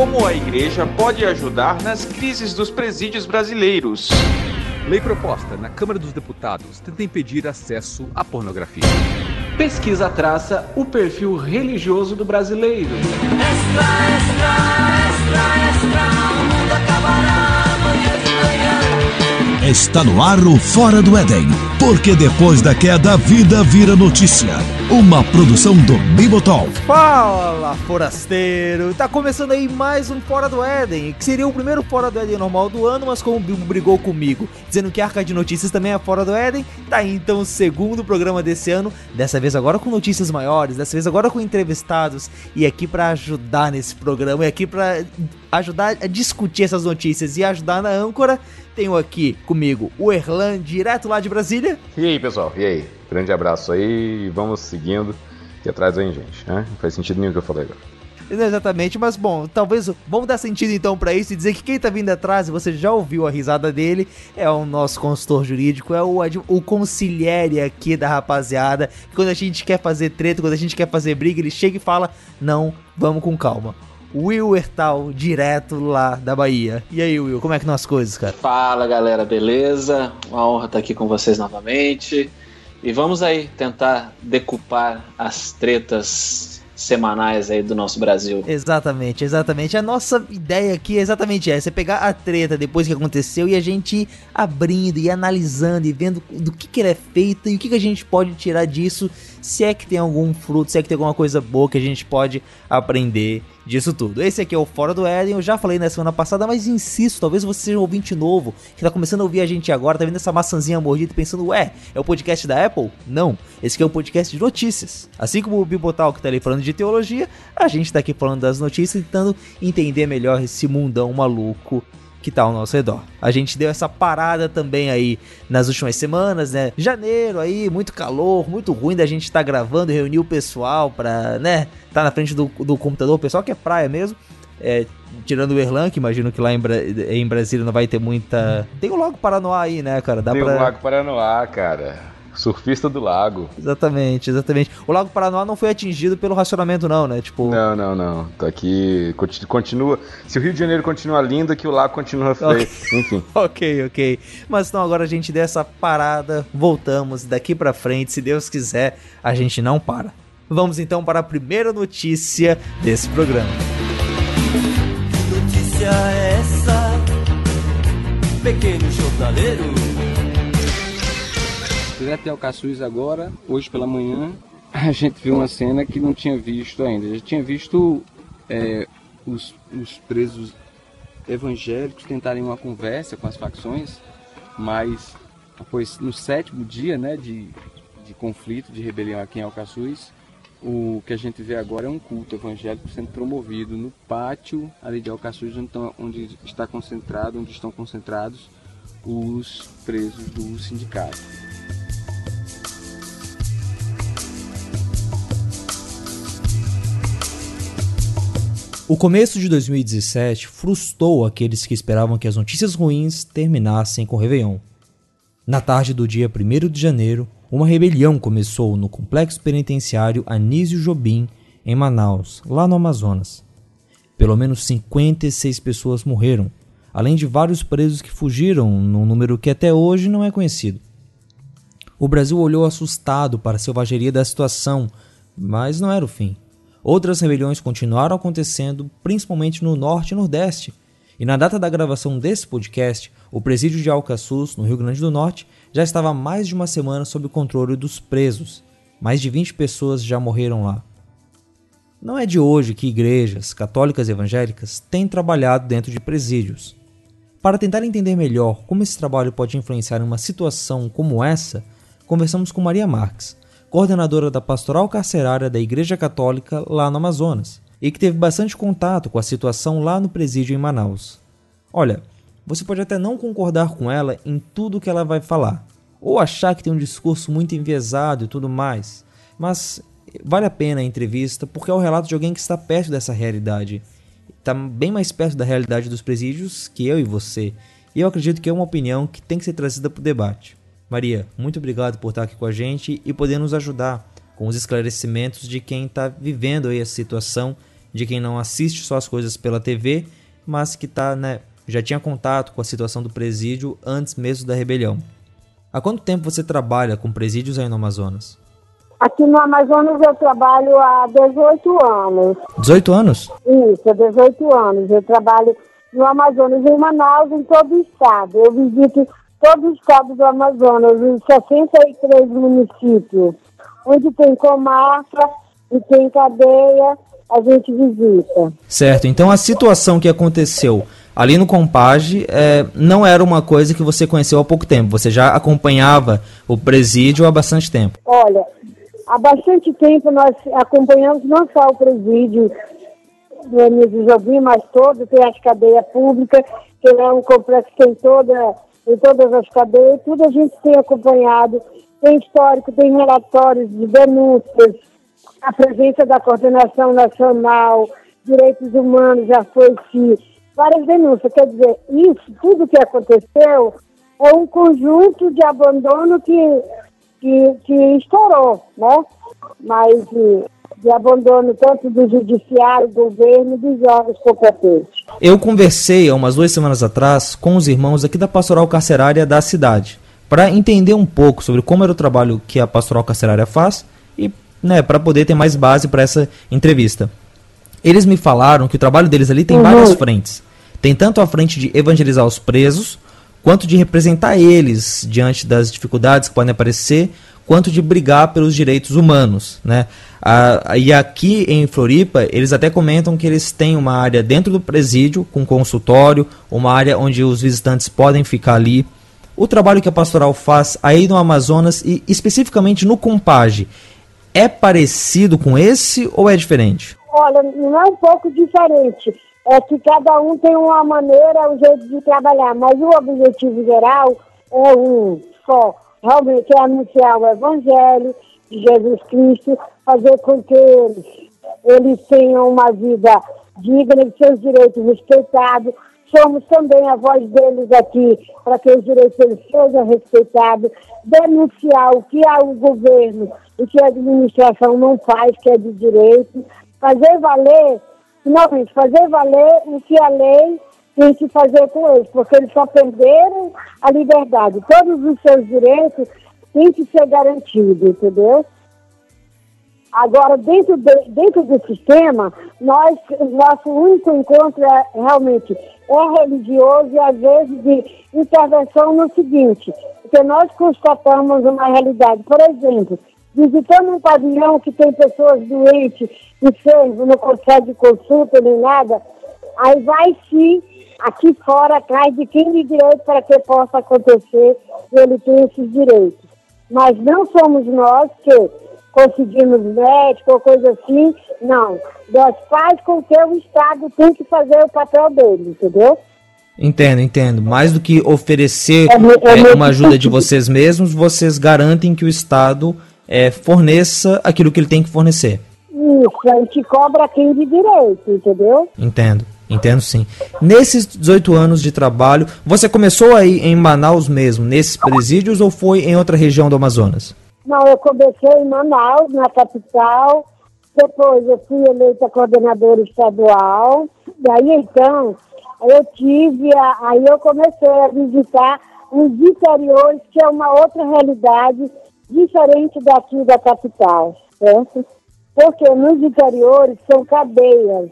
Como a igreja pode ajudar nas crises dos presídios brasileiros? Lei proposta na Câmara dos Deputados tenta impedir acesso à pornografia. Pesquisa traça o perfil religioso do brasileiro. Extra, extra, extra, extra, o mundo acabará amanhã de manhã. Está no ar o Fora do Éden, porque depois da queda a vida vira notícia. Uma produção do Bibotalk. Fala, forasteiro! Tá começando aí mais um Fora do Éden, que seria o primeiro Fora do Éden normal do ano, mas como o Bibo brigou comigo, dizendo que a Arca de Notícias também é Fora do Éden, tá aí então o segundo programa desse ano, dessa vez agora com notícias maiores, dessa vez agora com entrevistados, e aqui para ajudar nesse programa, e aqui para ajudar a discutir essas notícias e ajudar na âncora, tenho aqui comigo o Erlan, direto lá de Brasília. E aí, pessoal? E aí? Grande abraço aí e vamos seguindo e atrás aí, gente. Né? Não faz sentido nenhum o que eu falei agora. Não exatamente, mas bom, talvez vamos dar sentido então para isso e dizer que quem tá vindo atrás, você já ouviu a risada dele, é o nosso consultor jurídico, é o, o conciliere aqui da rapaziada. Quando a gente quer fazer treta, quando a gente quer fazer briga, ele chega e fala: Não, vamos com calma. Will Ertal, direto lá da Bahia. E aí, Will, como é que estão as coisas, cara? Fala galera, beleza? Uma honra estar aqui com vocês novamente. E vamos aí tentar decupar as tretas semanais aí do nosso Brasil. Exatamente, exatamente. A nossa ideia aqui é exatamente essa: é pegar a treta depois que aconteceu e a gente ir abrindo e analisando e vendo do que, que ela é feita e o que, que a gente pode tirar disso, se é que tem algum fruto, se é que tem alguma coisa boa que a gente pode aprender disso tudo. Esse aqui é o Fora do Éden, eu já falei na semana passada, mas insisto, talvez você seja um ouvinte novo, que tá começando a ouvir a gente agora, tá vendo essa maçãzinha mordida e pensando, ué, é o podcast da Apple? Não, esse aqui é um podcast de notícias. Assim como o Bibotal que tá ali falando de teologia, a gente tá aqui falando das notícias, tentando entender melhor esse mundão maluco que tá ao nosso redor. A gente deu essa parada também aí nas últimas semanas, né? Janeiro aí, muito calor, muito ruim da gente estar tá gravando, reunir o pessoal pra, né, tá na frente do, do computador, o pessoal que é praia mesmo. É, tirando o Erlan, que imagino que lá em, Bra em Brasília não vai ter muita. Tem o Lago Paranoá aí, né, cara? Dá Tem pra... o Lago Paranoá, cara. Surfista do lago. Exatamente, exatamente. O Lago Paranoá não foi atingido pelo racionamento, não, né? Tipo. Não, não, não. Tá aqui. Continua. Se o Rio de Janeiro continua lindo, que o lago continua feio. Okay. Enfim. ok, ok. Mas então agora a gente dessa parada, voltamos daqui pra frente. Se Deus quiser, a gente não para. Vamos então para a primeira notícia desse programa. Que notícia é essa, pequeno jornaleiro? Direto de Alcaçuz agora, hoje pela manhã, a gente viu uma cena que não tinha visto ainda. Já tinha visto é, os, os presos evangélicos tentarem uma conversa com as facções, mas depois no sétimo dia né, de, de conflito, de rebelião aqui em Alcaçuz, o que a gente vê agora é um culto evangélico sendo promovido no pátio ali de Alcaçuz, onde, onde está concentrado, onde estão concentrados os presos do sindicato. O começo de 2017 frustrou aqueles que esperavam que as notícias ruins terminassem com o Réveillon. Na tarde do dia 1 de janeiro, uma rebelião começou no complexo penitenciário Anísio Jobim, em Manaus, lá no Amazonas. Pelo menos 56 pessoas morreram, além de vários presos que fugiram, num número que até hoje não é conhecido. O Brasil olhou assustado para a selvageria da situação, mas não era o fim. Outras rebeliões continuaram acontecendo, principalmente no norte e nordeste. E na data da gravação desse podcast, o presídio de Alcaçuz, no Rio Grande do Norte, já estava há mais de uma semana sob o controle dos presos. Mais de 20 pessoas já morreram lá. Não é de hoje que igrejas, católicas e evangélicas, têm trabalhado dentro de presídios. Para tentar entender melhor como esse trabalho pode influenciar uma situação como essa, conversamos com Maria Marques, coordenadora da pastoral carcerária da Igreja Católica lá no Amazonas, e que teve bastante contato com a situação lá no presídio em Manaus. Olha, você pode até não concordar com ela em tudo que ela vai falar, ou achar que tem um discurso muito enviesado e tudo mais, mas vale a pena a entrevista porque é o relato de alguém que está perto dessa realidade. Está bem mais perto da realidade dos presídios que eu e você. E eu acredito que é uma opinião que tem que ser trazida para o debate. Maria, muito obrigado por estar aqui com a gente e poder nos ajudar com os esclarecimentos de quem está vivendo aí a situação de quem não assiste só as coisas pela TV, mas que tá, né, já tinha contato com a situação do presídio antes mesmo da rebelião. Há quanto tempo você trabalha com presídios aí no Amazonas? Aqui no Amazonas eu trabalho há 18 anos. 18 anos? Isso, há 18 anos. Eu trabalho no Amazonas, em Manaus, em todo o estado. Eu visito todo o estado do Amazonas, em 63 municípios. Onde tem comarca e tem cadeia, a gente visita. Certo, então a situação que aconteceu ali no Compage é, não era uma coisa que você conheceu há pouco tempo, você já acompanhava o presídio há bastante tempo. Olha, há bastante tempo nós acompanhamos não só o presídio do Anísio Jobim, mas todo, tem as cadeias públicas, que é um complexo que tem toda, em todas as cadeias, tudo a gente tem acompanhado, tem histórico, tem relatórios de denúncias, a presença da coordenação nacional, direitos humanos já foi se várias denúncias. Quer dizer, isso, tudo que aconteceu é um conjunto de abandono que, que, que estourou, né? Mas de, abandono tanto do judiciário, do governo e dos órgãos competentes. Eu conversei há umas duas semanas atrás com os irmãos aqui da pastoral carcerária da cidade, para entender um pouco sobre como era o trabalho que a pastoral carcerária faz e né, para poder ter mais base para essa entrevista. Eles me falaram que o trabalho deles ali tem Uhum. várias frentes. Tem tanto a frente de evangelizar os presos, quanto de representar eles diante das dificuldades que podem aparecer, quanto de brigar pelos direitos humanos, né? Ah, e aqui em Floripa, eles até comentam que eles têm uma área dentro do presídio, com consultório, uma área onde os visitantes podem ficar ali. O trabalho que a pastoral faz aí no Amazonas e especificamente no Compage, é parecido com esse ou é diferente? Olha, não é um pouco diferente. É que cada um tem uma maneira, um jeito de trabalhar, mas o objetivo geral é um só. Realmente é anunciar o Evangelho de Jesus Cristo, fazer com que eles, eles tenham uma vida digna de seus direitos respeitados. Somos também a voz deles aqui para que os direitos deles sejam respeitados, denunciar o que o governo, o que a administração não faz, que é de direito, fazer valer, finalmente, fazer valer o que a lei tem que fazer com eles, porque eles só perderam a liberdade. Todos os seus direitos têm que ser garantidos, entendeu? Agora, dentro, de- dentro do sistema, nós, nosso único encontro é, realmente é religioso e, às vezes, de intervenção no seguinte, porque nós constatamos uma realidade. Por exemplo, visitando um pavilhão que tem pessoas doentes, enfermos, não consegue consulta nem nada, aí vai-se aqui fora atrás de quem de direito para que possa acontecer e ele tem esses direitos. Mas não somos nós que conseguimos médico ou coisa assim, não. Nós faz com que o Estado tem que fazer o papel dele, entendeu? Entendo, entendo. Mais do que oferecer É é é, uma ajuda de vocês mesmos, vocês garantem que o Estado é, forneça aquilo que ele tem que fornecer. Isso, a gente cobra quem de direito, entendeu? Entendo, entendo sim. Nesses 18 anos de trabalho, você começou aí em Manaus mesmo, nesses presídios, ou foi em outra região do Amazonas? Não, eu comecei em Manaus, na capital, depois eu fui eleita coordenadora estadual, e aí então eu tive, a- aí eu comecei a visitar os interiores, que é uma outra realidade diferente daqui da capital, certo? Porque nos interiores são cadeias,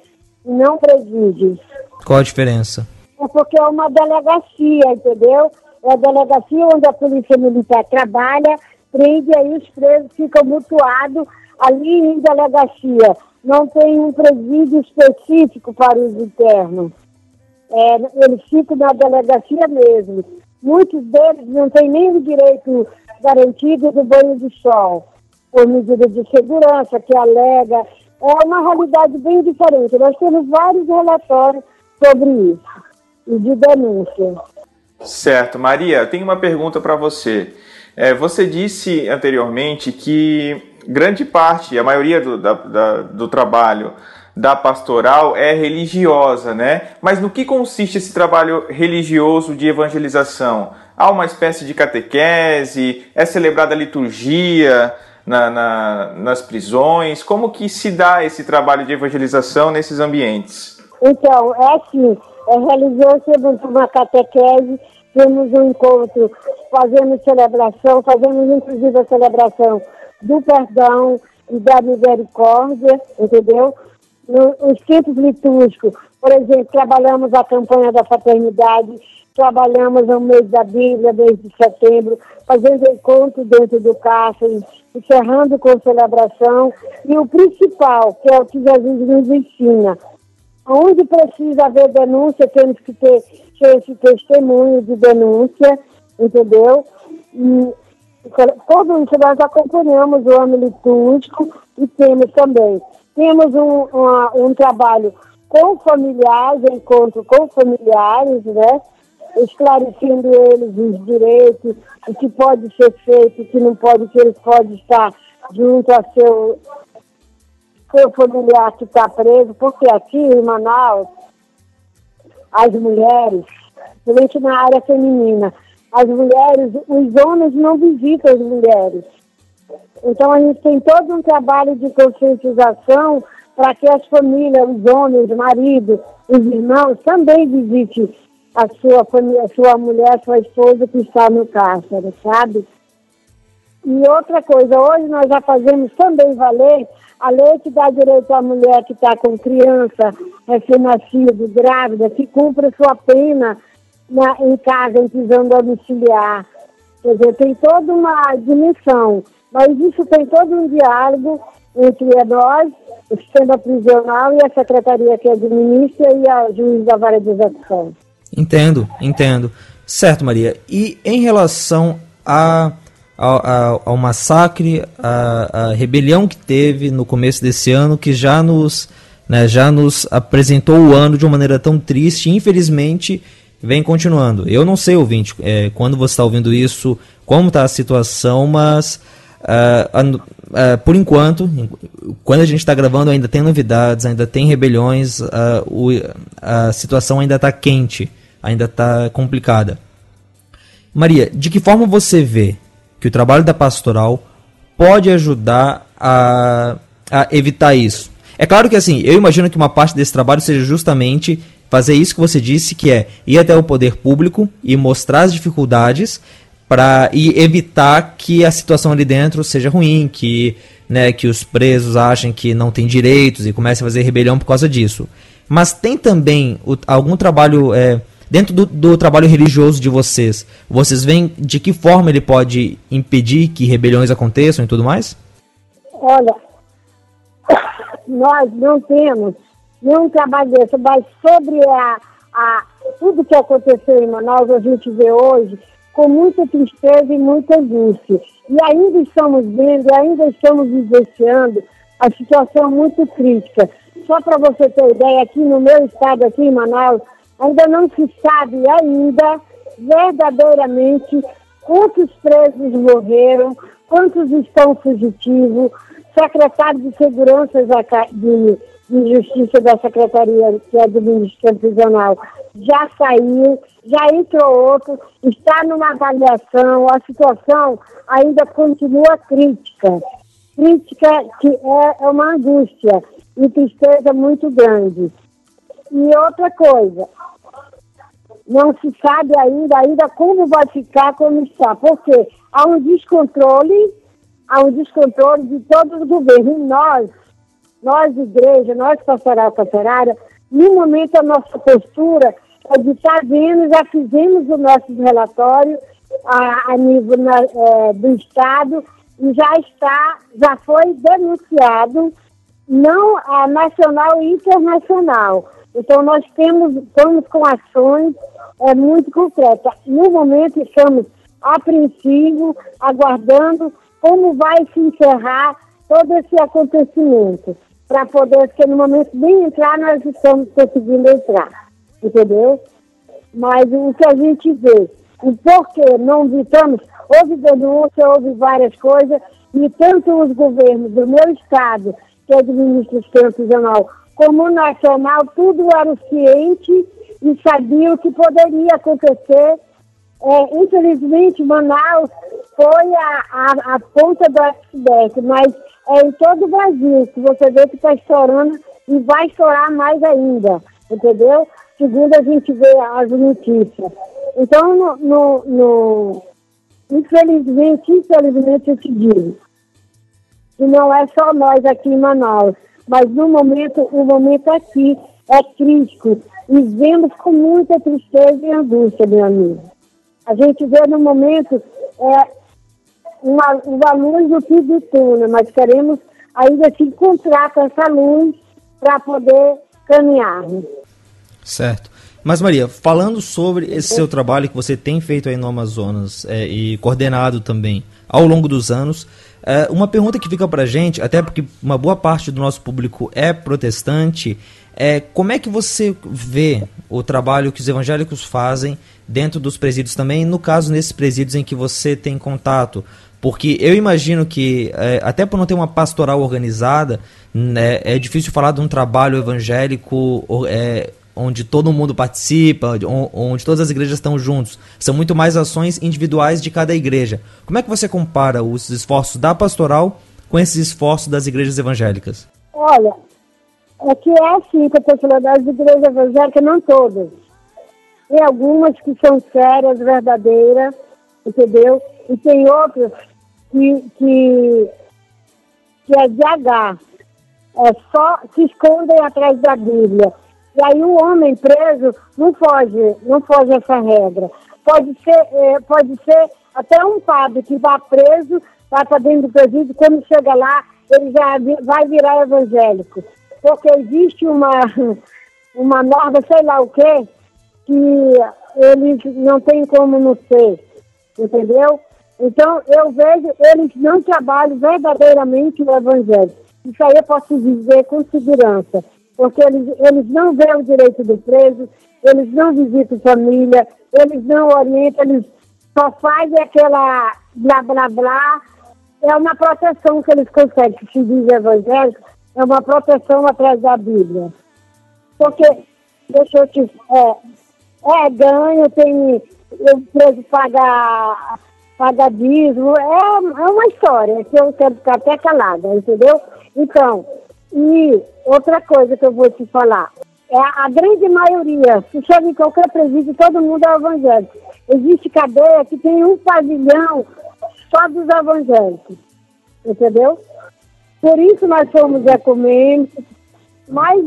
não presídios. Qual a diferença? É porque é uma delegacia, entendeu? É a delegacia onde a polícia militar trabalha, prende aí os presos ficam mutuados ali em delegacia. Não tem um presídio específico para os internos. É, eles ficam na delegacia mesmo. Muitos deles não têm nem o direito garantido do banho de sol, por medida de segurança que alega. É uma realidade bem diferente. Nós temos vários relatórios sobre isso e de denúncia. Certo. Maria, eu tenho uma pergunta para você. É, você disse anteriormente que grande parte, a maioria do, da- da- do trabalho da pastoral é religiosa, né? Mas no que consiste esse trabalho religioso de evangelização? Há uma espécie de catequese? É celebrada a liturgia? Na, na, nas prisões? Como que se dá esse trabalho de evangelização nesses ambientes? Então, é assim, é, realizou-se uma catequese, temos um encontro, fazemos celebração, fazemos inclusive a celebração do perdão e da misericórdia, entendeu? No, os centros litúrgicos, por exemplo, trabalhamos a campanha da fraternidade, trabalhamos o mês da Bíblia, mês de setembro, fazendo encontro dentro do cárcere, encerrando com celebração, e o principal, que é o que Jesus nos ensina, onde precisa haver denúncia, temos que ter, ter esse testemunho de denúncia, entendeu? E todo isso nós acompanhamos o ano litúrgico e temos também. Temos um, uma, um trabalho com familiares, encontro com familiares, né? Esclarecendo eles os direitos, o que pode ser feito, o que não pode, que eles podem estar junto a seu, seu familiar que está preso, porque aqui em Manaus, as mulheres, principalmente na área feminina, as mulheres, os homens não visitam as mulheres. Então a gente tem todo um trabalho de conscientização para que as famílias, os homens, o marido, os irmãos também visitem a sua família, a sua mulher, a sua esposa que está no cárcere, sabe? E outra coisa, hoje nós já fazemos também valer a lei que dá direito à mulher que está com criança, recém-nascido, grávida, que cumpre sua pena na, em casa, em prisão domiciliar. Quer dizer, tem toda uma dimensão, mas isso tem todo um diálogo entre nós, o sistema prisional e a secretaria que administra e a juiz da vara de execução. Entendo, entendo. Certo, Maria. E em relação a, ao, ao massacre, a, a, rebelião que teve no começo desse ano, que já nos, né, já nos apresentou o ano de uma maneira tão triste, infelizmente vem continuando. Eu não sei, ouvinte, é, quando você está ouvindo isso, como está a situação, mas uh, uh, por enquanto, quando a gente está gravando, ainda tem novidades, ainda tem rebeliões, uh, o, a situação ainda está quente, ainda está complicada. Maria, de que forma você vê que o trabalho da pastoral pode ajudar a, a evitar isso? É claro que assim, eu imagino que uma parte desse trabalho seja justamente fazer isso que você disse, que é ir até o poder público e mostrar as dificuldades para e evitar que a situação ali dentro seja ruim, que, né, que os presos achem que não têm direitos e comecem a fazer rebelião por causa disso. Mas tem também o, algum trabalho é, dentro do, do, trabalho religioso de vocês. Vocês veem de que forma ele pode impedir que rebeliões aconteçam e tudo mais? Olha, nós não temos nenhum trabalho desse, mas sobre a, a, tudo que aconteceu em Manaus, a gente vê hoje com muita tristeza e muita angústia. E ainda estamos vendo, ainda estamos vivenciando a situação muito crítica. Só para você ter ideia, aqui no meu estado, aqui em Manaus, ainda não se sabe ainda verdadeiramente quantos presos morreram, quantos estão fugitivos, secretário de Segurança de de Justiça da Secretaria que administra prisional já saiu, já entrou outro, está numa avaliação, a situação ainda continua crítica. Crítica que é, é uma angústia e tristeza muito grande. E outra coisa, não se sabe ainda, ainda como vai ficar, como está, porque há um descontrole, há um descontrole de todos os governos. E nós, nós, igreja, nós, pastoral pastorária, no momento a nossa postura é de estar vendo, já fizemos o nosso relatório a, a nível na, é, do Estado e já está, já foi denunciado, não a nacional e internacional. Então nós temos, estamos com ações é, muito concretas. No momento estamos apreensivos, aguardando como vai se encerrar todo esse acontecimento para poder, porque no momento de entrar, nós estamos conseguindo entrar, entendeu? Mas o que a gente vê, o porquê não evitamos, houve denúncia, houve várias coisas, e tanto os governos do meu estado, que administra o sistema prisional, como nacional, tudo era ciente e sabia o que poderia acontecer. É, infelizmente, Manaus foi a, a, a ponta do iceberg, mas é em todo o Brasil que você vê que está estourando e vai estourar mais ainda, entendeu? Segundo a gente vê as notícias. Então, no, no, no infelizmente, infelizmente eu te digo, e não é só nós aqui em Manaus, mas no momento, o momento aqui é crítico e vemos com muita tristeza e angústia, meu amigo. A gente vê no momento é, uma, uma luz no fim do túnel, mas queremos ainda se encontrar com essa luz para poder caminhar. Certo. Mas Maria, falando sobre esse seu trabalho que você tem feito aí no Amazonas é, e coordenado também ao longo dos anos, é, uma pergunta que fica para gente, até porque uma boa parte do nosso público é protestante, é como é que você vê o trabalho que os evangélicos fazem dentro dos presídios também, no caso nesses presídios em que você tem contato? Porque eu imagino que, é, até por não ter uma pastoral organizada, né, é difícil falar de um trabalho evangélico é, onde todo mundo participa, onde todas as igrejas estão juntos. São muito mais ações individuais de cada igreja. Como é que você compara os esforços da pastoral com esses esforços das igrejas evangélicas? Olha, é que é assim que estou falando das igrejas evangélicas, não todas. Tem algumas que são sérias, verdadeiras, entendeu? E tem outras que, que, que é DH. É só se escondem atrás da Bíblia e aí o homem preso não foge, não foge essa regra. Pode ser, é, pode ser até um padre que vá preso, vai para dentro do presídio, quando chega lá, ele já vai virar evangélico. Porque existe uma, uma norma, sei lá o quê, que eles não tem como não ser, entendeu? Então, eu vejo, eles não trabalham verdadeiramente o evangelho. Isso aí eu posso dizer com segurança porque eles, eles não veem o direito do preso, eles não visitam família, eles não orientam, eles só fazem aquela blá blá blá. É uma proteção que eles conseguem, que se diz evangélico, é uma proteção atrás da Bíblia. Porque, deixa eu te. É, é ganho, tem. O preso paga, paga dízimo, é, é uma história que eu quero ficar até calada, entendeu? Então, e outra coisa que eu vou te falar, é a grande maioria, se chega em qualquer presídio, todo mundo é evangélico. Existe cadeia que tem um pavilhão só dos evangélicos, entendeu? Por isso nós somos ecumênicos, mas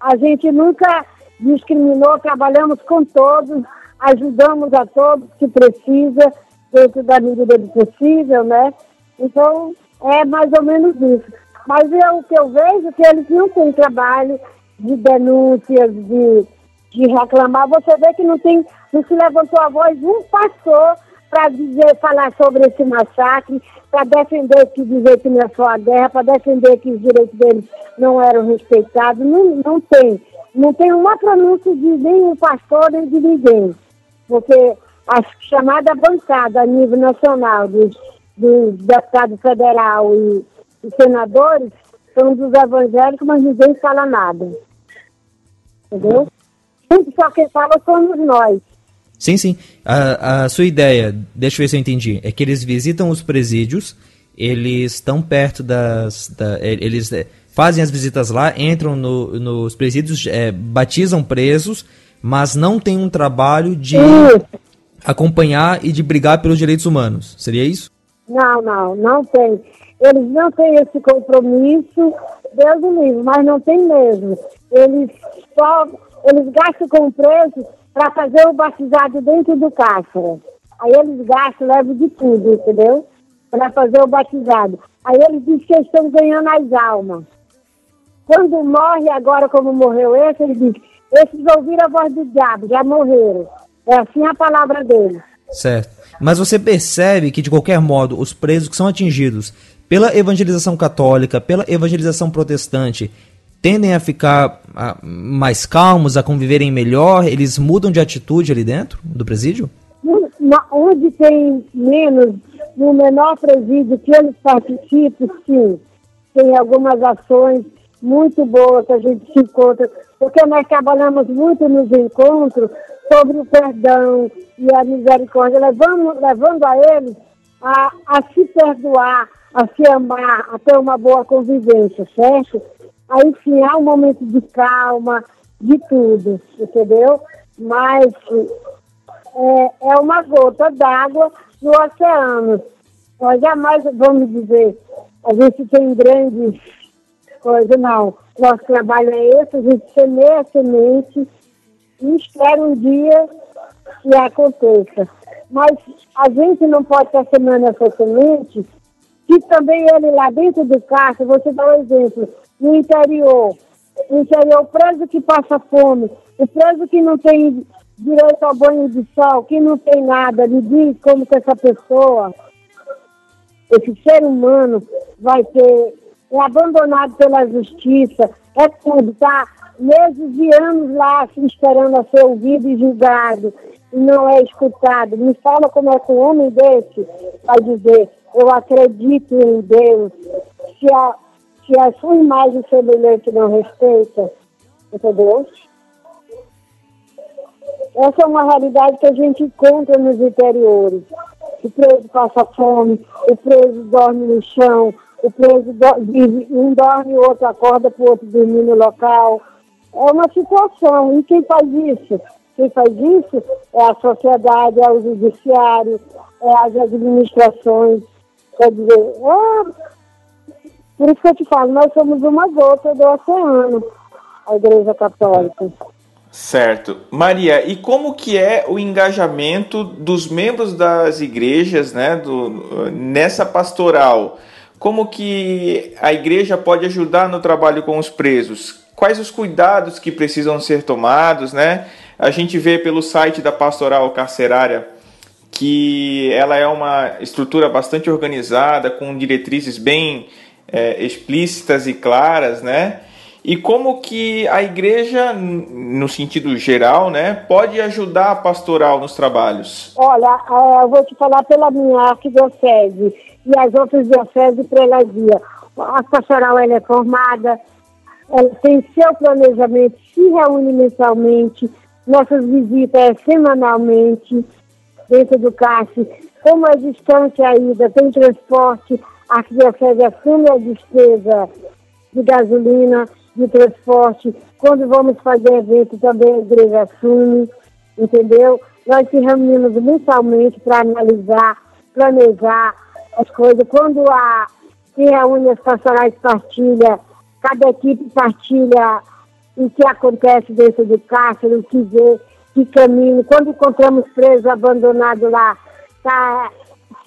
a gente nunca discriminou, trabalhamos com todos, ajudamos a todos que precisa, dentro da medida do possível, né? Então, é mais ou menos isso. Mas eu, o que eu vejo é que eles não têm trabalho de denúncias, de, de reclamar. Você vê que não tem, não se levantou a voz um pastor para dizer, falar sobre esse massacre, para defender que dizer que não é só a guerra, para defender que os direitos deles não eram respeitados. Não, não tem. Não tem uma pronúncia de nenhum pastor nem de ninguém. Porque a chamada bancada a nível nacional dos, dos deputados federal e os senadores são dos evangélicos, mas ninguém fala nada. Entendeu? Só quem fala somos nós. Sim, sim. A, a sua ideia, deixa eu ver se eu entendi, é que eles visitam os presídios, eles estão perto das. Da, eles é, fazem as visitas lá, entram no, nos presídios, é, batizam presos, mas não tem um trabalho de isso. acompanhar e de brigar pelos direitos humanos. Seria isso? Não, não, não tem. Eles não têm esse compromisso, Deus livre, mas não tem mesmo. Eles só eles gastam com o preço para fazer o batizado dentro do cárcere. Aí eles gastam, levam de tudo, entendeu? Para fazer o batizado. Aí eles dizem que estão ganhando as almas. Quando morre agora, como morreu esse, eles dizem, esses ouviram a voz do diabo, já morreram. É assim a palavra deles. Certo. Mas você percebe que, de qualquer modo, os presos que são atingidos pela evangelização católica, pela evangelização protestante, tendem a ficar a, mais calmos, a conviverem melhor? Eles mudam de atitude ali dentro do presídio? Onde tem menos, no menor presídio que eles participam, sim. Tem algumas ações muito boas que a gente se encontra, porque nós trabalhamos muito nos encontros sobre o perdão e a misericórdia, levando, levando a eles a, a se perdoar, a se amar, a ter uma boa convivência, certo? Aí sim há um momento de calma, de tudo, entendeu? Mas é, é uma gota d'água no oceano. Nós jamais vamos dizer, a gente tem grandes coisas, não. Nosso trabalho é esse, a gente semeia a semente e espera um dia que aconteça. Mas a gente não pode estar semeando essa semente que também ele lá dentro do caixa, vou te dar um exemplo, no interior, no interior, o preso que passa fome, o preso que não tem direito ao banho de sol, que não tem nada, me diz como que essa pessoa, esse ser humano, vai ter é abandonado pela justiça, é tudo, tá? Meses e anos lá se esperando a ser ouvido e julgado, e não é escutado. Me fala como é que um homem desse vai dizer, eu acredito em Deus, se a, se a sua imagem semelhante não respeita, entendeu? Essa é uma realidade que a gente encontra nos interiores. O preso passa fome, o preso dorme no chão, o preso do, um dorme, o outro acorda para o outro dormir no local. É uma situação. E quem faz isso? Quem faz isso é a sociedade, é o judiciário, é as administrações. Quer dizer, é... por isso que eu te falo, nós somos uma gota do oceano, a Igreja Católica. Certo. Maria, e como que é o engajamento dos membros das igrejas né, do, nessa pastoral? Como que a igreja pode ajudar no trabalho com os presos? Quais os cuidados que precisam ser tomados, né? A gente vê pelo site da Pastoral Carcerária que ela é uma estrutura bastante organizada, com diretrizes bem é, explícitas e claras, né? E como que a igreja, no sentido geral, né, pode ajudar a pastoral nos trabalhos? Olha, eu vou te falar pela minha arquidiocese e as outras dioceses de prelasia. A pastoral ela é formada, ela tem seu planejamento, se reúne mensalmente, nossas visitas é semanalmente dentro do CAC. Como é distante a ida, tem transporte, a arquidiocese assume a despesa de gasolina, de transporte. Quando vamos fazer evento, também a igreja assume, entendeu? Nós se reunimos mensalmente para analisar, planejar as coisas. Quando a, se reúne as pastorais partilha, cada equipe partilha o que acontece dentro do cárcere, o que vê, que caminho. Quando encontramos preso abandonado lá, tá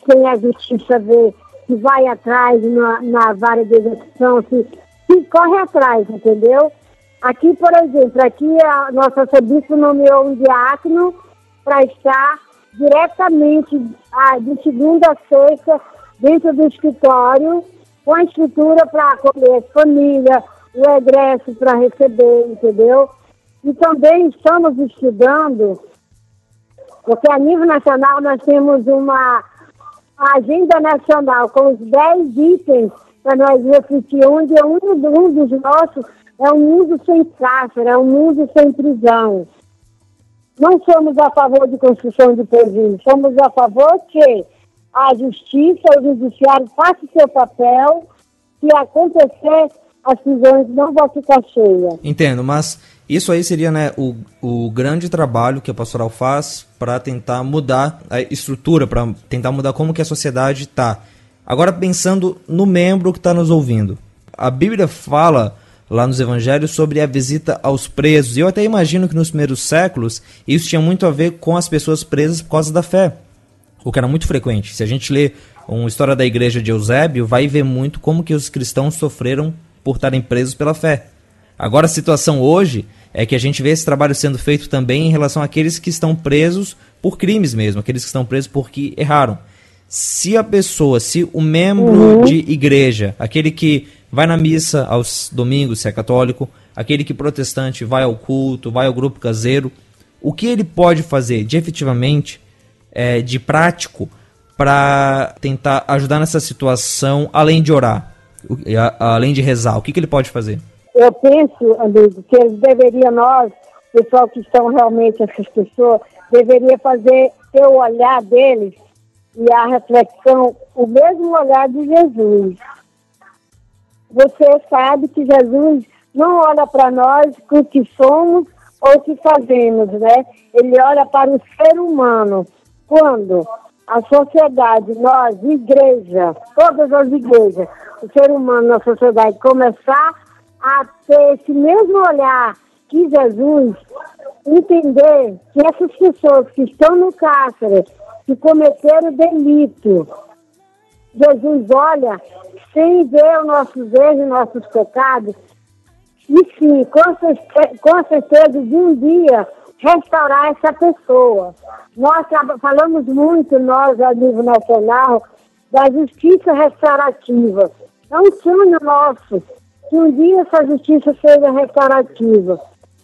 sem a justiça ver, que vai atrás na, na vara de execução, se corre atrás, entendeu? Aqui, por exemplo, aqui a nossa arcebispo nomeou um diácono para estar diretamente ah, de segunda a sexta dentro do escritório, com a estrutura para acolher as famílias, o egresso para receber, entendeu? E também estamos estudando, porque a nível nacional nós temos uma agenda nacional com os 10 itens para nós refletir onde um, um dos nossos é um mundo sem cárcere, é um mundo sem prisão. Não somos a favor de construção de presídio, somos a favor que a justiça, o judiciário faça seu papel, se acontecer, as prisões não vão ficar cheias. Entendo, mas isso aí seria né, o, o grande trabalho que a pastoral faz para tentar mudar a estrutura, para tentar mudar como que a sociedade está. Agora pensando no membro que está nos ouvindo. A Bíblia fala lá nos evangelhos sobre a visita aos presos. E eu até imagino que nos primeiros séculos isso tinha muito a ver com as pessoas presas por causa da fé o que era muito frequente. Se a gente lê uma história da igreja de Eusébio, vai ver muito como que os cristãos sofreram por estarem presos pela fé. Agora a situação hoje é que a gente vê esse trabalho sendo feito também em relação àqueles que estão presos por crimes mesmo, aqueles que estão presos porque erraram. Se a pessoa, se o membro uhum. de igreja, aquele que vai na missa aos domingos, se é católico, aquele que protestante vai ao culto, vai ao grupo caseiro, o que ele pode fazer de efetivamente é, de prático para tentar ajudar nessa situação, além de orar, além de rezar? O que, que ele pode fazer? Eu penso, amigo, que eles deveriam, nós, pessoal que estão realmente essas pessoas, deveria fazer o olhar deles e a reflexão, o mesmo olhar de Jesus. Você sabe que Jesus não olha para nós com o que somos ou o que fazemos, né? Ele olha para o ser humano. Quando a sociedade, nós, igreja, todas as igrejas, o ser humano na sociedade começar a ter esse mesmo olhar que Jesus, entender que essas pessoas que estão no cárcere, que cometeram delito, Jesus olha sem ver os nossos erros, nossos pecados, e sim, com certeza, com certeza de um dia restaurar essa pessoa. Nós falamos muito, nós, a nível nacional, da justiça restaurativa. É um sonho nosso que um dia essa justiça seja restaurativa.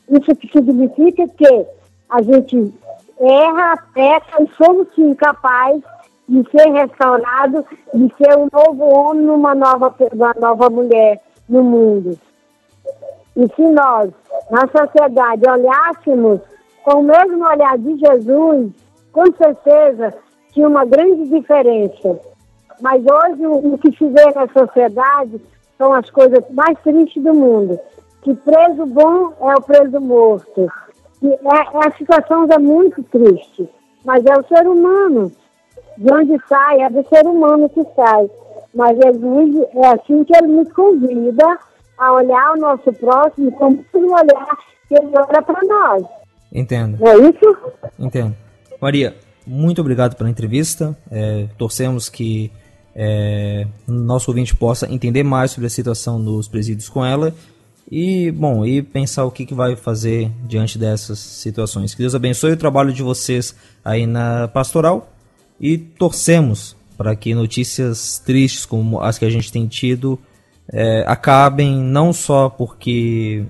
Isso que significa que a gente erra, peca e somos sim capazes de ser restaurado, de ser um novo homem, uma nova, uma nova mulher no mundo. E se nós, na sociedade, olhássemos com o mesmo olhar de Jesus, com certeza tinha uma grande diferença. Mas hoje o que se vê na sociedade são as coisas mais tristes do mundo. Que preso bom é o preso morto. E é, a situação é muito triste, mas é o ser humano. De onde sai, é do ser humano que sai. Mas Jesus, é assim que ele nos convida a olhar o nosso próximo como um olhar que ele olha para nós. Entendo. É isso? Entendo. Maria, muito obrigado pela entrevista. É, torcemos que é, nosso ouvinte possa entender mais sobre a situação dos presídios com ela e, bom, e pensar o que, que vai fazer diante dessas situações. Que Deus abençoe o trabalho de vocês aí na pastoral e torcemos para que notícias tristes como as que a gente tem tido é, acabem não só porque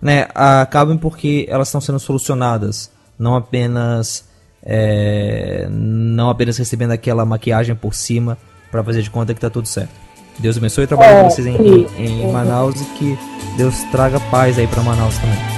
né, acabem porque elas estão sendo solucionadas, não apenas é, não apenas recebendo aquela maquiagem por cima para fazer de conta que está tudo certo. Deus abençoe o trabalho de vocês em, em, em Manaus e que Deus traga paz aí para Manaus também.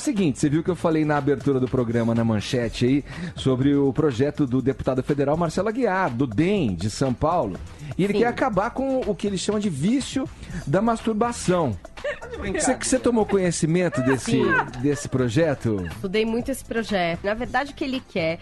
O seguinte, você viu que eu falei na abertura do programa, na manchete aí, sobre o projeto do deputado federal Marcelo Aguiar, do DEM, de São Paulo. E ele Sim. quer acabar com o que ele chama de vício da masturbação. Você, que você tomou conhecimento desse, Sim. desse projeto? Estudei muito esse projeto. Na verdade, o que ele quer,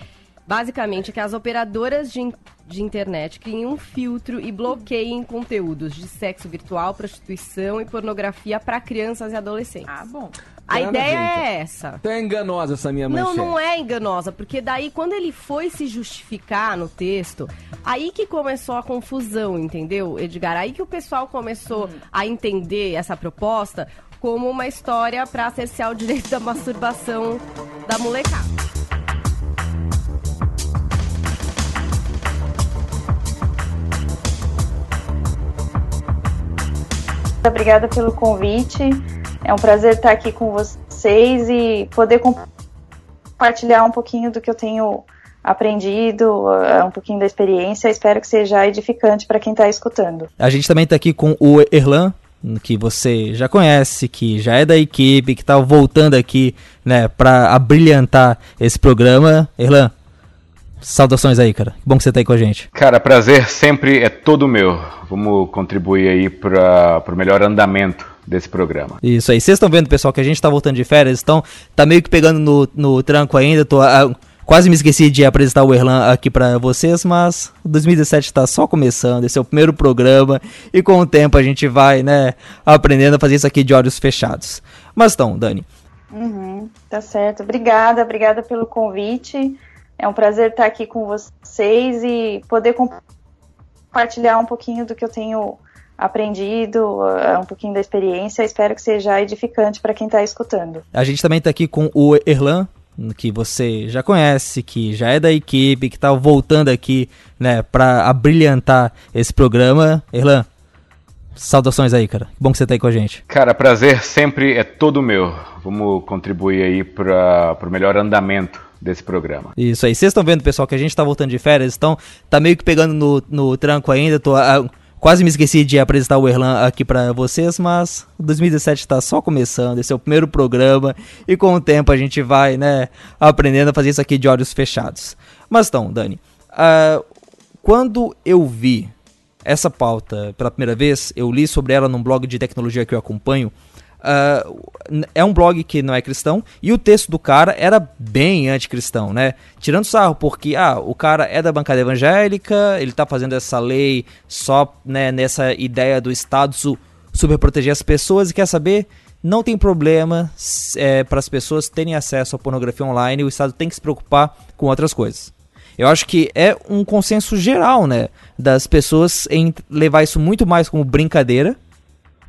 basicamente, é que as operadoras de, de internet criem um filtro e bloqueiem conteúdos de sexo virtual, prostituição e pornografia para crianças e adolescentes. Ah, bom. A ideia então. é essa. Então é enganosa essa minha Não, manchete. não é enganosa, porque daí quando ele foi se justificar no texto, aí que começou a confusão, entendeu, Edgar? Aí que o pessoal começou a entender essa proposta como uma história para cercear o direito da masturbação da molecada. Obrigada pelo convite. É um prazer estar aqui com vocês e poder compartilhar um pouquinho do que eu tenho aprendido, eh, um pouquinho da experiência. Espero que seja edificante para quem está escutando. A gente também está aqui com o Erlan, que você já conhece, que já é da equipe, que está voltando aqui, né, para abrilhantar esse programa. Erlan, saudações aí, cara. Que bom que você tá aí com a gente. Cara, prazer sempre é todo meu. Vamos contribuir aí para o melhor andamento desse programa. Isso aí. Vocês estão vendo, pessoal, que a gente tá voltando de férias, então tá meio que pegando no, no tranco ainda. Tô, ah, quase me esqueci de apresentar o Erlan aqui pra vocês, mas 2017 tá só começando. Esse é o primeiro programa e com o tempo a gente vai, né, aprendendo a fazer isso aqui de olhos fechados. Mas então, Dani. Uhum, tá certo. Obrigada, obrigada pelo convite. É um prazer estar aqui com vocês e poder compartilhar um pouquinho do que eu tenho aprendido, eh, um pouquinho da experiência. Espero que seja edificante para quem está escutando. A gente também tá aqui com o Erlan, que você já conhece, que já é da equipe, que tá voltando aqui, né, pra abrilhantar esse programa. Erlan, saudações aí, cara. Que bom que você tá aí com a gente. Cara, prazer sempre é todo meu. Vamos contribuir aí para o melhor andamento desse programa. Isso aí. Vocês estão vendo, pessoal, que a gente tá voltando de férias, então tá meio que pegando no, no tranco ainda. Tô, ah, quase me esqueci de apresentar o Erlan aqui para vocês, mas 2017 está só começando, esse é o primeiro programa e com o tempo a gente vai, né, aprendendo a fazer isso aqui de olhos fechados. Mas então, Dani, uh, quando eu vi essa pauta pela primeira vez, eu li sobre ela num blog de tecnologia que eu acompanho. Uh, é um blog que não é cristão e o texto do cara era bem anticristão, né? Tirando sarro, porque ah, o cara é da bancada evangélica, ele tá fazendo essa lei só né, nessa ideia do Estado su super proteger as pessoas e quer saber? Não tem problema é, para as pessoas terem acesso à pornografia online, o Estado tem que se preocupar com outras coisas. Eu acho que é um consenso geral, né? Das pessoas em levar isso muito mais como brincadeira,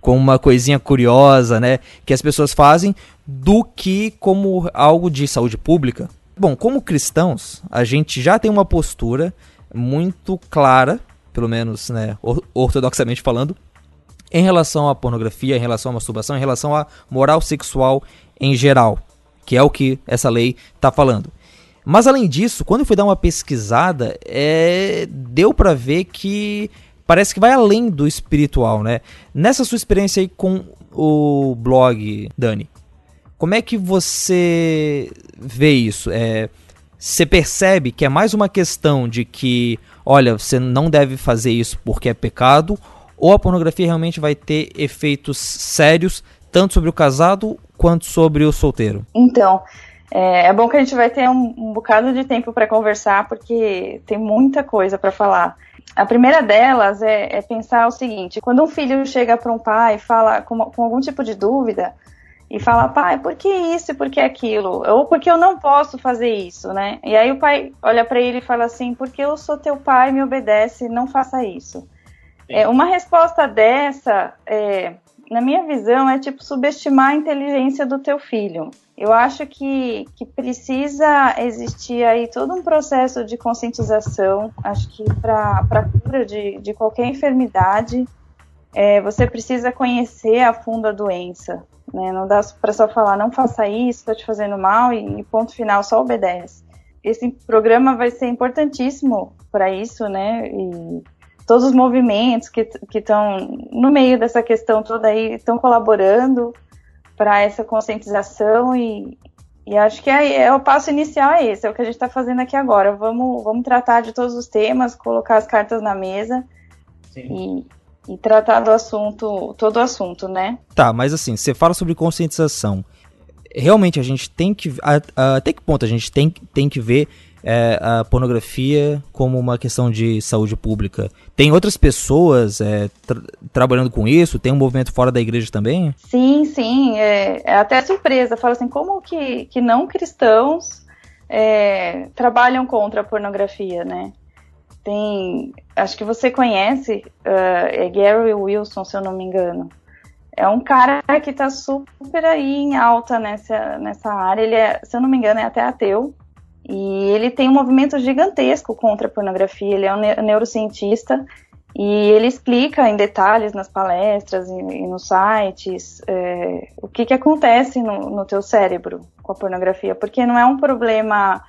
como uma coisinha curiosa, né? Que as pessoas fazem, do que como algo de saúde pública. Bom, como cristãos, a gente já tem uma postura muito clara, pelo menos, né, ortodoxamente falando, em relação à pornografia, em relação à masturbação, em relação à moral sexual em geral, que é o que essa lei está falando. Mas além disso, quando eu fui dar uma pesquisada, é, deu para ver que parece que vai além do espiritual, né? Nessa sua experiência aí com o blog, Dani, como é que você vê isso? É, você percebe que é mais uma questão de que, olha, você não deve fazer isso porque é pecado, ou a pornografia realmente vai ter efeitos sérios tanto sobre o casado quanto sobre o solteiro? Então, é, é, bom que a gente vai ter um, um bocado de tempo para conversar, porque tem muita coisa para falar. A primeira delas é, é, pensar o seguinte: quando um filho chega para um pai e fala com, com, algum tipo de dúvida e fala, pai, por que isso e por que aquilo? Ou porque eu não posso fazer isso, né? E aí o pai olha para ele e fala assim: porque eu sou teu pai, me obedece, não faça isso. É, uma resposta dessa, é, na minha visão, é tipo subestimar a inteligência do teu filho. Eu acho que, que precisa existir aí todo um processo de conscientização. Acho que para a cura de, de qualquer enfermidade, é, você precisa conhecer a fundo a doença. Né? Não dá para só falar, não faça isso, está te fazendo mal e, e ponto final, só obedece. Esse programa vai ser importantíssimo para isso, né? E todos os movimentos que estão no meio dessa questão toda aí estão colaborando para essa conscientização e, e acho que é, é, o passo inicial é esse, é o que a gente está fazendo aqui agora. Vamos, vamos tratar de todos os temas, colocar as cartas na mesa e, e, tratar do assunto, todo o assunto, né? Tá, mas assim, você fala sobre conscientização. Realmente a gente tem que. até que ponto a gente tem, tem que ver é, a pornografia como uma questão de saúde pública. Tem outras pessoas é, tra trabalhando com isso? Tem um movimento fora da igreja também? Sim, sim. É, é até surpresa. Fala assim, como que, que não cristãos é, trabalham contra a pornografia, né? Tem, acho que você conhece, uh, é Gary Wilson, se eu não me engano. É um cara que está super aí em alta nessa, nessa área. Ele é, se eu não me engano, é até ateu. E ele tem um movimento gigantesco contra a pornografia. Ele é um neurocientista e ele explica em detalhes nas palestras e, e nos sites é, o que, que acontece no, no teu cérebro com a pornografia, porque não é um problema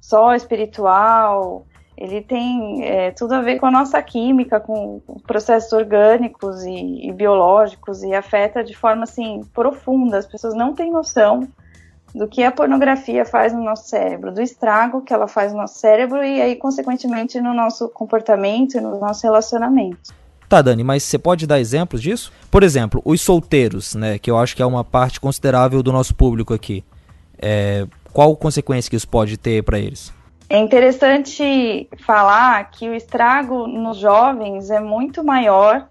só espiritual, ele tem é, tudo a ver com a nossa química, com processos orgânicos e, e, biológicos e afeta de forma assim profunda. As pessoas não têm noção do que a pornografia faz no nosso cérebro, do estrago que ela faz no nosso cérebro e aí, consequentemente, no nosso comportamento e no nosso relacionamento. Tá, Dani, mas você pode dar exemplos disso? Por exemplo, os solteiros, né, que eu acho que é uma parte considerável do nosso público aqui. É, qual consequência que isso pode ter para eles? É interessante falar que o estrago nos jovens é muito maior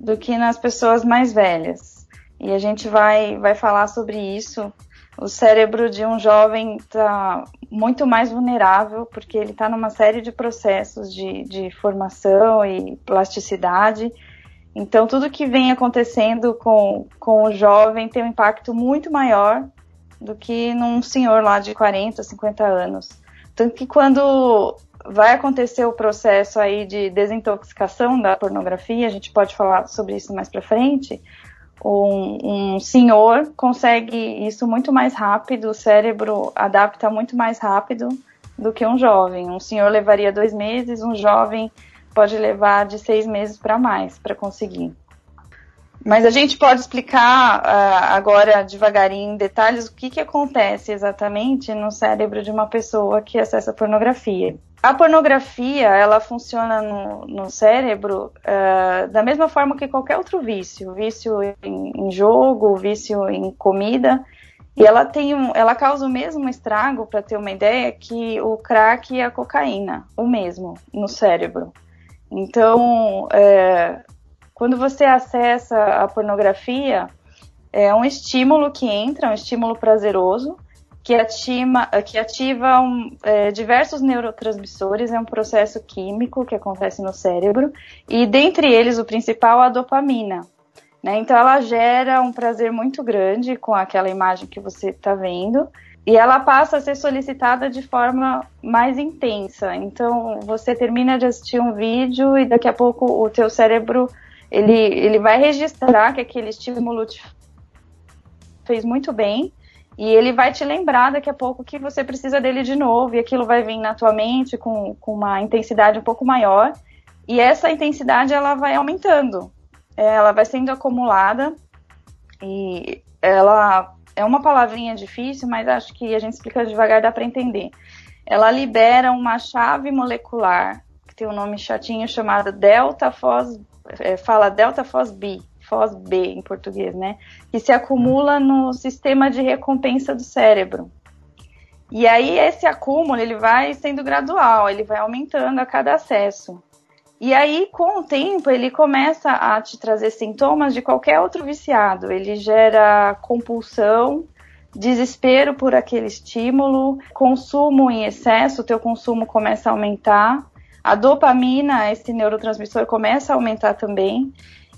do que nas pessoas mais velhas. E a gente vai, vai falar sobre isso o cérebro de um jovem está muito mais vulnerável, porque ele está numa série de processos de, de formação e plasticidade. Então, tudo que vem acontecendo com, com o jovem tem um impacto muito maior do que num senhor lá de 40, 50 anos. Tanto que quando vai acontecer o processo aí de desintoxicação da pornografia, a gente pode falar sobre isso mais para frente, um, um senhor consegue isso muito mais rápido, o cérebro adapta muito mais rápido do que um jovem. Um senhor levaria dois meses, um jovem pode levar de seis meses para mais para conseguir. Mas a gente pode explicar uh, agora devagarinho em detalhes o que, que acontece exatamente no cérebro de uma pessoa que acessa pornografia. A pornografia, ela funciona no, no cérebro uh, da mesma forma que qualquer outro vício. Vício em, em jogo, vício em comida. E ela tem um, ela causa o mesmo estrago, para ter uma ideia, que o crack e a cocaína, o mesmo, no cérebro. Então, é, quando você acessa a pornografia, é um estímulo que entra, um estímulo prazeroso, que ativa, que ativa um, é, diversos neurotransmissores, é um processo químico que acontece no cérebro, e dentre eles o principal a dopamina. Né? Então ela gera um prazer muito grande com aquela imagem que você está vendo, e ela passa a ser solicitada de forma mais intensa. Então você termina de assistir um vídeo e daqui a pouco o teu cérebro ele, ele vai registrar que aquele estímulo te fez muito bem e ele vai te lembrar daqui a pouco que você precisa dele de novo, e aquilo vai vir na tua mente com, com uma intensidade um pouco maior, e essa intensidade ela vai aumentando, ela vai sendo acumulada, e ela é uma palavrinha difícil, mas acho que a gente explica devagar, dá para entender. Ela libera uma chave molecular, que tem um nome chatinho chamado delta fos, é, fala delta fos B, em português, né? Que se acumula no sistema de recompensa do cérebro. E aí esse acúmulo ele vai sendo gradual, ele vai aumentando a cada acesso. E aí, com o tempo, ele começa a te trazer sintomas de qualquer outro viciado. Ele gera compulsão, desespero por aquele estímulo, consumo em excesso, o teu consumo começa a aumentar. A dopamina, esse neurotransmissor, começa a aumentar também.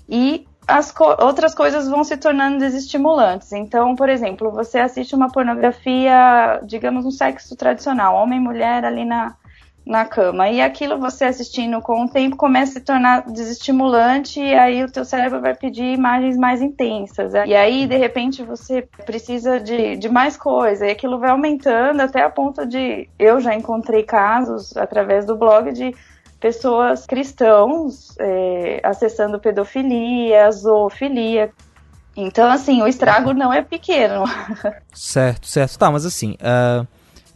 E as co outras coisas vão se tornando desestimulantes. Então, por exemplo, você assiste uma pornografia, digamos, um sexo tradicional, homem e mulher ali na, na cama. E aquilo você assistindo com o tempo começa a se tornar desestimulante e aí o teu cérebro vai pedir imagens mais intensas. E aí, de repente, você precisa de, de mais coisa. E aquilo vai aumentando até a ponto de... Eu já encontrei casos, através do blog, de pessoas cristãos é, acessando pedofilia, zoofilia. Então, assim, o estrago não é pequeno. Certo, certo. Tá, mas assim, uh,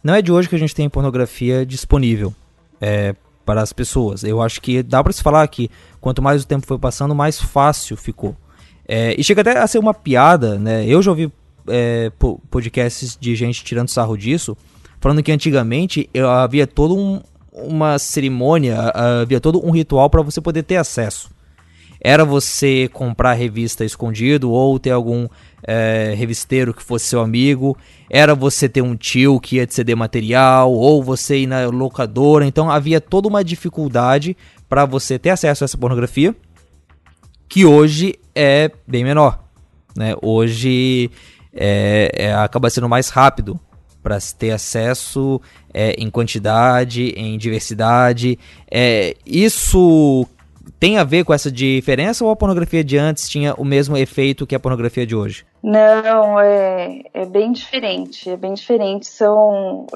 não é de hoje que a gente tem pornografia disponível é, para as pessoas. Eu acho que dá para se falar que quanto mais o tempo foi passando, mais fácil ficou. É, e chega até a ser uma piada, né? Eu já ouvi é, podcasts de gente tirando sarro disso, falando que antigamente havia todo um, uma cerimônia, havia todo um ritual para você poder ter acesso. Era você comprar revista escondido ou ter algum é, revisteiro que fosse seu amigo. Era você ter um tio que ia te ceder material ou você ir na locadora. Então havia toda uma dificuldade para você ter acesso a essa pornografia que hoje é bem menor. Né? Hoje é, é, acaba sendo mais rápido para ter acesso é, em quantidade, em diversidade. É, isso tem a ver com essa diferença ou a pornografia de antes tinha o mesmo efeito que a pornografia de hoje? Não, é, é bem diferente. É bem diferente. São.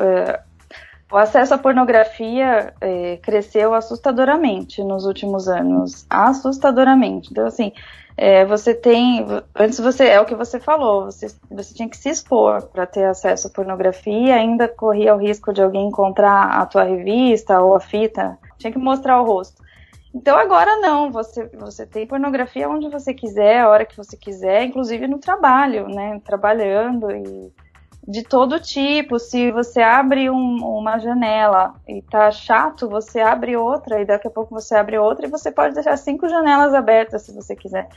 O acesso à pornografia é, cresceu assustadoramente nos últimos anos. Assustadoramente. Então, assim, é, você tem, antes você, é o que você falou, você, você tinha que se expor para ter acesso à pornografia, ainda corria o risco de alguém encontrar a tua revista ou a fita, tinha que mostrar o rosto. Então agora não, você, você tem pornografia onde você quiser, a hora que você quiser, inclusive no trabalho, né, trabalhando e de todo tipo. Se você abre um, uma janela e tá chato, você abre outra e daqui a pouco você abre outra e você pode deixar cinco janelas abertas se você quiser.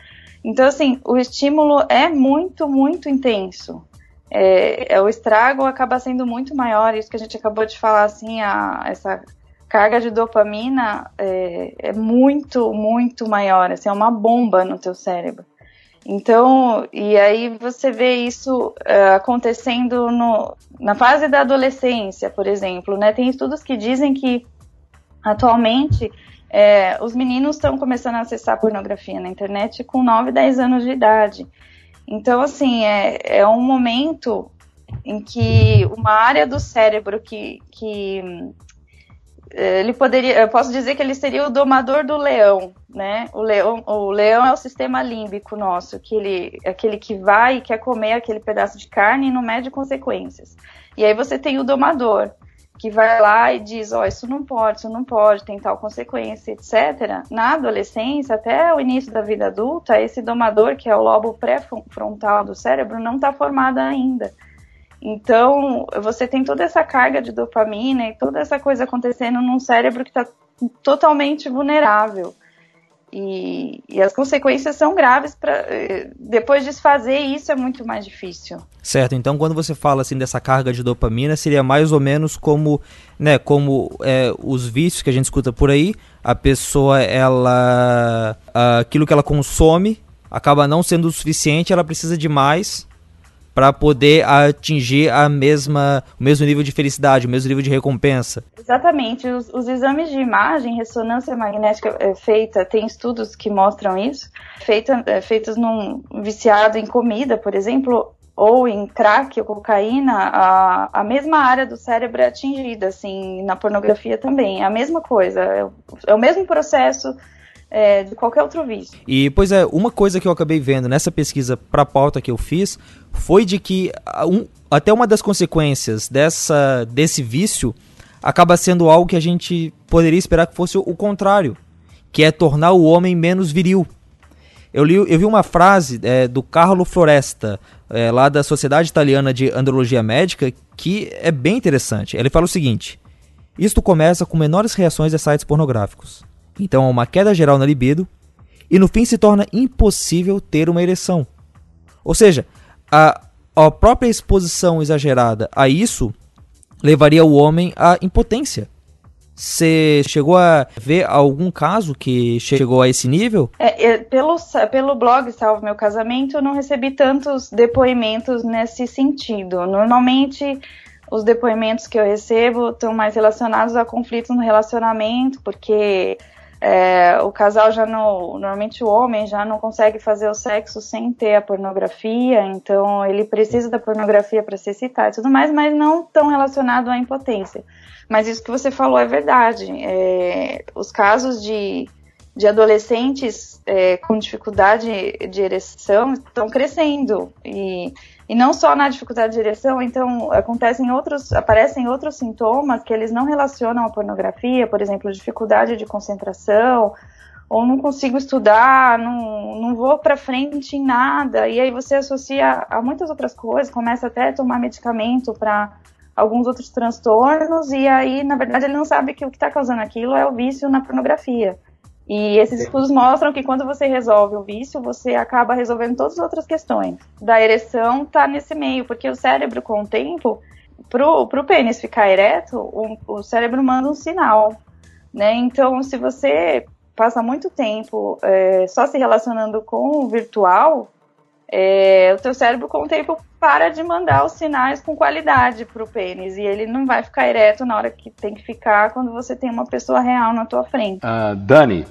Então, assim, o estímulo é muito, muito intenso. É, é, o estrago acaba sendo muito maior. Isso que a gente acabou de falar, assim, a, essa carga de dopamina é, é muito, muito maior. Assim, é uma bomba no teu cérebro. Então, e aí você vê isso uh, acontecendo no, na fase da adolescência, por exemplo, né? Tem estudos que dizem que atualmente é, os meninos estão começando a acessar pornografia na internet com 9, 10 anos de idade. Então, assim, é, é um momento em que uma área do cérebro que, que ele poderia, eu posso dizer que ele seria o domador do leão, né? O leão, o leão é o sistema límbico nosso, que ele, aquele que vai e quer comer aquele pedaço de carne e não mede consequências. E aí você tem o domador, que vai lá e diz, ó, oh, isso não pode, isso não pode, tem tal consequência, etc. Na adolescência, até o início da vida adulta, esse domador, que é o lobo pré-frontal do cérebro, não está formado ainda. Então, você tem toda essa carga de dopamina e toda essa coisa acontecendo num cérebro que está totalmente vulnerável. E, e, as consequências são graves para depois desfazer isso é muito mais difícil. Certo. Então, quando você fala assim dessa carga de dopamina, seria mais ou menos como, né, como é, os vícios que a gente escuta por aí. A pessoa, ela, aquilo que ela consome acaba não sendo o suficiente, ela precisa de mais para poder atingir a mesma, o mesmo nível de felicidade, o mesmo nível de recompensa. Exatamente. Os, os exames de imagem, ressonância magnética é, feita, tem estudos que mostram isso, feita, é, feitos num viciado em comida, por exemplo, ou em crack ou cocaína, a, a mesma área do cérebro é atingida, assim, na pornografia também. É a mesma coisa, é, é o mesmo processo é, de qualquer outro vício. E, pois é, uma coisa que eu acabei vendo nessa pesquisa para a pauta que eu fiz foi de que um, até uma das consequências dessa, desse vício acaba sendo algo que a gente poderia esperar que fosse o contrário, que é tornar o homem menos viril. Eu, li, eu vi uma frase é, do Carlo Floresta, é, lá da Sociedade Italiana de Andrologia Médica, que é bem interessante. Ele fala o seguinte: Isto começa com menores reações a sites pornográficos. Então há uma queda geral na libido e no fim se torna impossível ter uma ereção. Ou seja, a, a própria exposição exagerada a isso levaria o homem à impotência. Você chegou a ver algum caso que chegou a esse nível? É, é, pelo, pelo blog Salve Meu Casamento, eu não recebi tantos depoimentos nesse sentido. Normalmente, os depoimentos que eu recebo estão mais relacionados a conflitos no relacionamento, porque é, o casal já não, normalmente o homem já não consegue fazer o sexo sem ter a pornografia, então ele precisa da pornografia para se excitar e tudo mais, mas não tão relacionado à impotência. Mas isso que você falou é verdade. É, os casos de, de adolescentes é, com dificuldade de ereção estão crescendo e e não só na dificuldade de ereção, então acontecem outros, aparecem outros sintomas que eles não relacionam à pornografia, por exemplo, dificuldade de concentração, ou não consigo estudar, não, não vou para frente em nada, e aí você associa a muitas outras coisas, começa até a tomar medicamento para alguns outros transtornos, e aí, na verdade, ele não sabe que o que está causando aquilo é o vício na pornografia. E esses estudos mostram que quando você resolve o vício, você acaba resolvendo todas as outras questões. Da ereção tá nesse meio, porque o cérebro, com o tempo, pro, pro pênis ficar ereto, o, o cérebro manda um sinal, né? Então, se você passa muito tempo é, só se relacionando com o virtual, é, o teu cérebro com o tempo para de mandar os sinais com qualidade para o pênis e ele não vai ficar ereto na hora que tem que ficar quando você tem uma pessoa real na tua frente. Uh, Dani,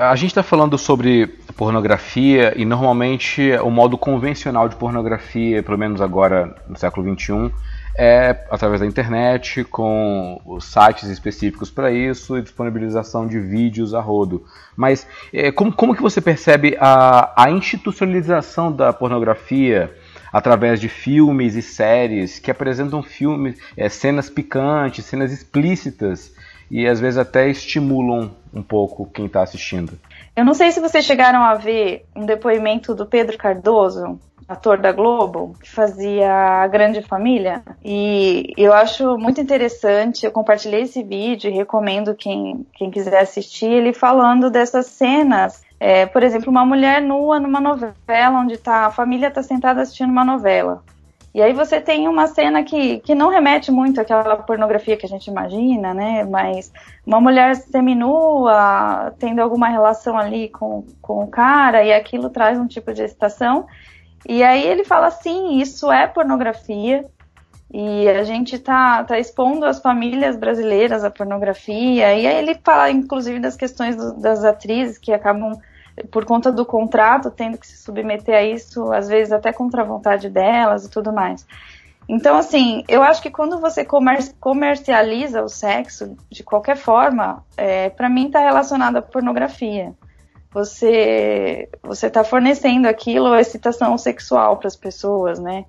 a gente está falando sobre pornografia e normalmente o modo convencional de pornografia, pelo menos agora no século XXI, é através da internet, com sites específicos para isso e disponibilização de vídeos a rodo. Mas é, como, como que você percebe a, a institucionalização da pornografia através de filmes e séries que apresentam filmes, é, cenas picantes, cenas explícitas e às vezes até estimulam um pouco quem está assistindo? Eu não sei se vocês chegaram a ver um depoimento do Pedro Cardoso, ator da Globo, que fazia a Grande Família. E eu acho muito interessante, eu compartilhei esse vídeo e recomendo quem, quem quiser assistir, ele falando dessas cenas. É, por exemplo, uma mulher nua numa novela, onde tá, a família está sentada assistindo uma novela. E aí você tem uma cena que, que não remete muito àquela pornografia que a gente imagina, né? Mas uma mulher seminua, tendo alguma relação ali com, com o cara, e aquilo traz um tipo de excitação. E aí ele fala assim, isso é pornografia, E a gente tá, tá expondo as famílias brasileiras à pornografia. E aí ele fala, inclusive, das questões do, das atrizes que acabam, por conta do contrato, tendo que se submeter a isso, às vezes até contra a vontade delas e tudo mais. Então, assim, eu acho que quando você comer comercializa o sexo, de qualquer forma, é, para mim está relacionado à pornografia. Você você está fornecendo aquilo, excitação sexual para as pessoas, né?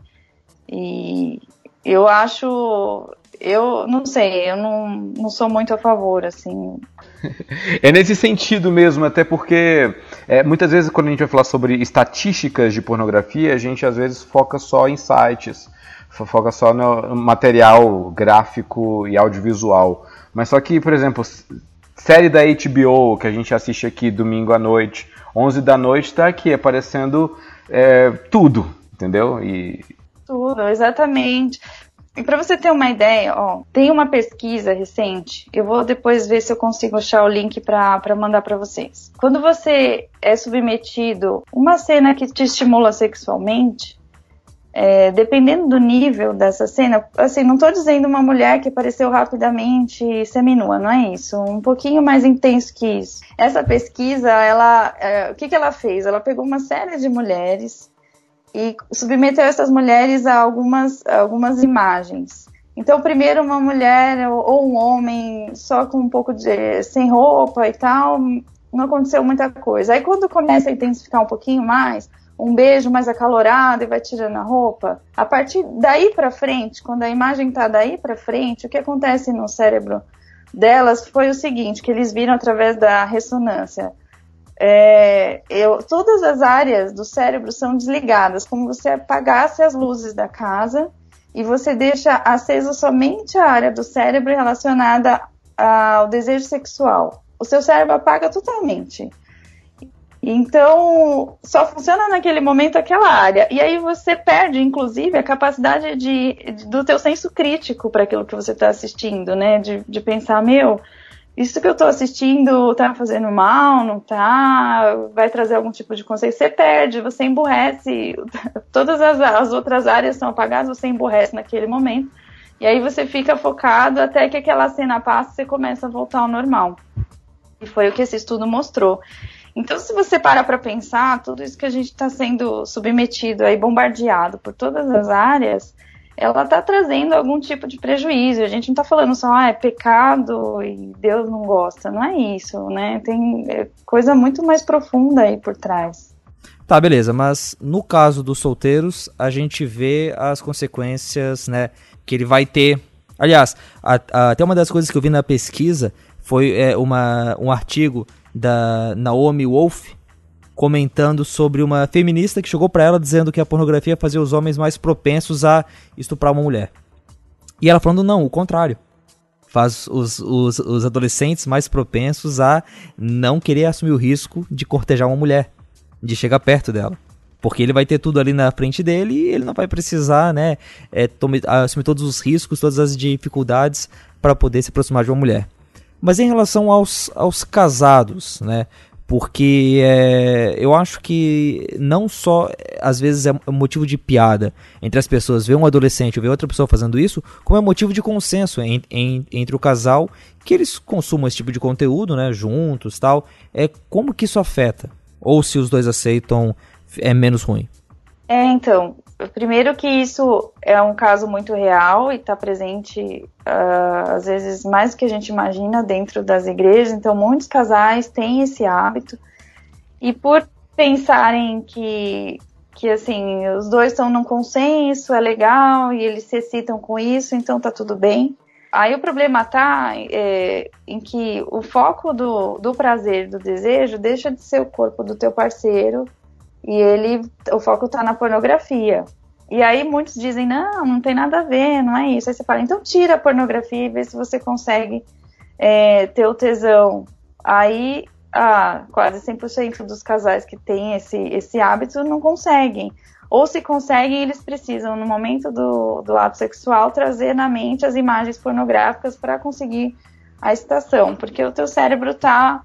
E eu acho, eu não sei, eu não, não sou muito a favor, assim. É nesse sentido mesmo, até porque é, muitas vezes quando a gente vai falar sobre estatísticas de pornografia, a gente às vezes foca só em sites, foca só no material gráfico e audiovisual. Mas só que, por exemplo, série da HBO que a gente assiste aqui domingo à noite, 11 da noite, está aqui aparecendo é, tudo, entendeu? E tudo, exatamente. E para você ter uma ideia, ó, tem uma pesquisa recente, eu vou depois ver se eu consigo achar o link para mandar para vocês. Quando você é submetido uma cena que te estimula sexualmente, é, dependendo do nível dessa cena, assim, não estou dizendo uma mulher que apareceu rapidamente seminua, não é isso. Um pouquinho mais intenso que isso. Essa pesquisa, ela, é, o que, que ela fez? Ela pegou uma série de mulheres e submeteu essas mulheres a algumas, algumas imagens. Então, primeiro uma mulher ou um homem só com um pouco de sem roupa e tal, não aconteceu muita coisa. Aí quando começa a intensificar um pouquinho mais, um beijo mais acalorado e vai tirando a roupa, a partir daí para frente, quando a imagem tá daí para frente, o que acontece no cérebro delas foi o seguinte, que eles viram através da ressonância é, eu, todas as áreas do cérebro são desligadas, como se apagasse as luzes da casa e você deixa acesa somente a área do cérebro relacionada ao desejo sexual. O seu cérebro apaga totalmente. Então, só funciona naquele momento aquela área. E aí você perde, inclusive, a capacidade de, de do teu senso crítico para aquilo que você está assistindo, né? De, de pensar, meu, isso que eu estou assistindo tá fazendo mal, não tá? Vai trazer algum tipo de conceito? Você perde, você emburrece. Todas as, as outras áreas são apagadas, você emburrece naquele momento. E aí você fica focado até que aquela cena passa e você começa a voltar ao normal. E foi o que esse estudo mostrou. Então, se você para para pensar, tudo isso que a gente está sendo submetido aí, bombardeado por todas as áreas, ela está trazendo algum tipo de prejuízo. A gente não está falando só, ah, é pecado e Deus não gosta. Não é isso, né? Tem é, coisa muito mais profunda aí por trás. Tá, beleza, mas no caso dos solteiros, a gente vê as consequências, né, que ele vai ter. Aliás, a, a, até uma das coisas que eu vi na pesquisa foi é, uma, um artigo da Naomi Wolf, comentando sobre uma feminista que chegou para ela dizendo que a pornografia fazia os homens mais propensos a estuprar uma mulher. E ela falando, não, o contrário. Faz os, os, os adolescentes mais propensos a não querer assumir o risco de cortejar uma mulher, de chegar perto dela. Porque ele vai ter tudo ali na frente dele e ele não vai precisar, né, é, tome, assumir todos os riscos, todas as dificuldades para poder se aproximar de uma mulher. Mas em relação aos, aos casados, né, porque é, eu acho que não só às vezes é motivo de piada entre as pessoas ver um adolescente ou ver outra pessoa fazendo isso, como é motivo de consenso em, em, entre o casal que eles consumam esse tipo de conteúdo, né, juntos, tal. É como que isso afeta? Ou se os dois aceitam é menos ruim? É, então, Primeiro que isso é um caso muito real e está presente, uh, às vezes, mais do que a gente imagina dentro das igrejas. Então, muitos casais têm esse hábito. E por pensarem que, que assim, os dois estão num consenso, é legal, e eles se excitam com isso, então tá tudo bem. Aí o problema tá é, em que o foco do, do prazer, do desejo, deixa de ser o corpo do teu parceiro e ele, o foco está na pornografia. E aí muitos dizem, não, não tem nada a ver, não é isso. Aí você fala, então tira a pornografia e vê se você consegue é, ter o tesão. Aí, ah, quase 100% dos casais que têm esse, esse hábito não conseguem. Ou se conseguem, eles precisam, no momento do, do ato sexual, trazer na mente as imagens pornográficas para conseguir a excitação, porque o teu cérebro está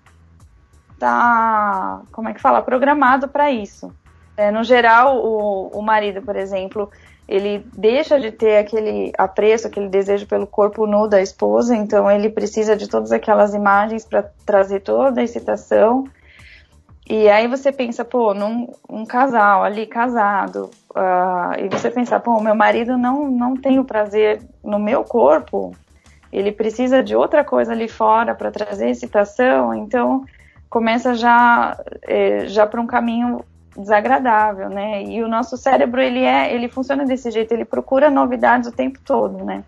tá, como é que fala, programado para isso. É, no geral, o, o marido, por exemplo, ele deixa de ter aquele apreço, aquele desejo pelo corpo nu da esposa, então ele precisa de todas aquelas imagens para trazer toda a excitação. E aí você pensa, pô, num um casal ali casado, uh, e você pensa, pô, meu marido não, não tem o prazer no meu corpo, ele precisa de outra coisa ali fora para trazer excitação, então começa já, é, já para um caminho desagradável, né? E o nosso cérebro ele é, ele funciona desse jeito, ele procura novidades o tempo todo, né?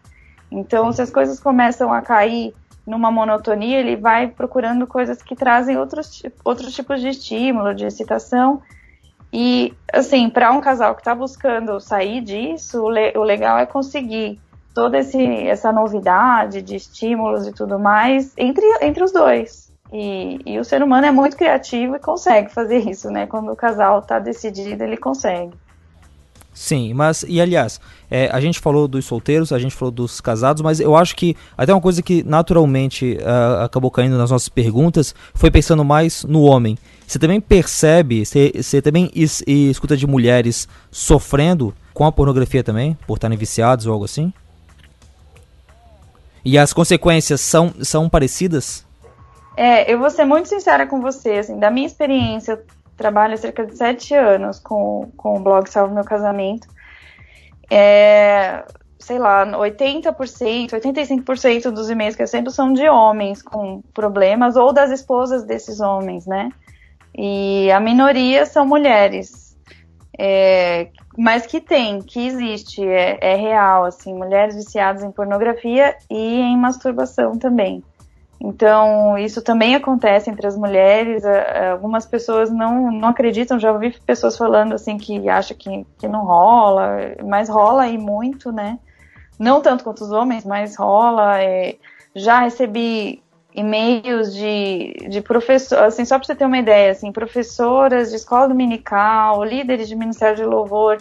Então, se as coisas começam a cair numa monotonia, ele vai procurando coisas que trazem outros, outros tipos de estímulo, de excitação. E, assim, para um casal que está buscando sair disso, o, le o, legal é conseguir toda esse, essa novidade de estímulos e tudo mais entre, entre os dois. E, e, o ser humano é muito criativo e consegue fazer isso, né? Quando o casal está decidido, ele consegue. Sim, mas e aliás, é, a gente falou dos solteiros, a gente falou dos casados, mas eu acho que até uma coisa que naturalmente uh, acabou caindo nas nossas perguntas foi pensando mais no homem. Você também percebe, você, você também is, escuta de mulheres sofrendo com a pornografia também, por estarem viciados ou algo assim? E as consequências são, são parecidas? É, eu vou ser muito sincera com você, assim, da minha experiência, eu trabalho há cerca de sete anos com, com o blog Salve Meu Casamento. É, sei lá, 80%, 85% dos e-mails que eu recebo são de homens com problemas ou das esposas desses homens, né? E a minoria são mulheres. É, mas que tem, que existe, é, é real, assim, mulheres viciadas em pornografia e em masturbação também. Então, isso também acontece entre as mulheres. Algumas pessoas não, não acreditam, já ouvi pessoas falando assim que acham que, que não rola, mas rola e muito, né? Não tanto quanto os homens, mas rola. É, já recebi e-mails de, de professores, assim, só para você ter uma ideia, assim, professoras de escola dominical, líderes de ministério de louvor,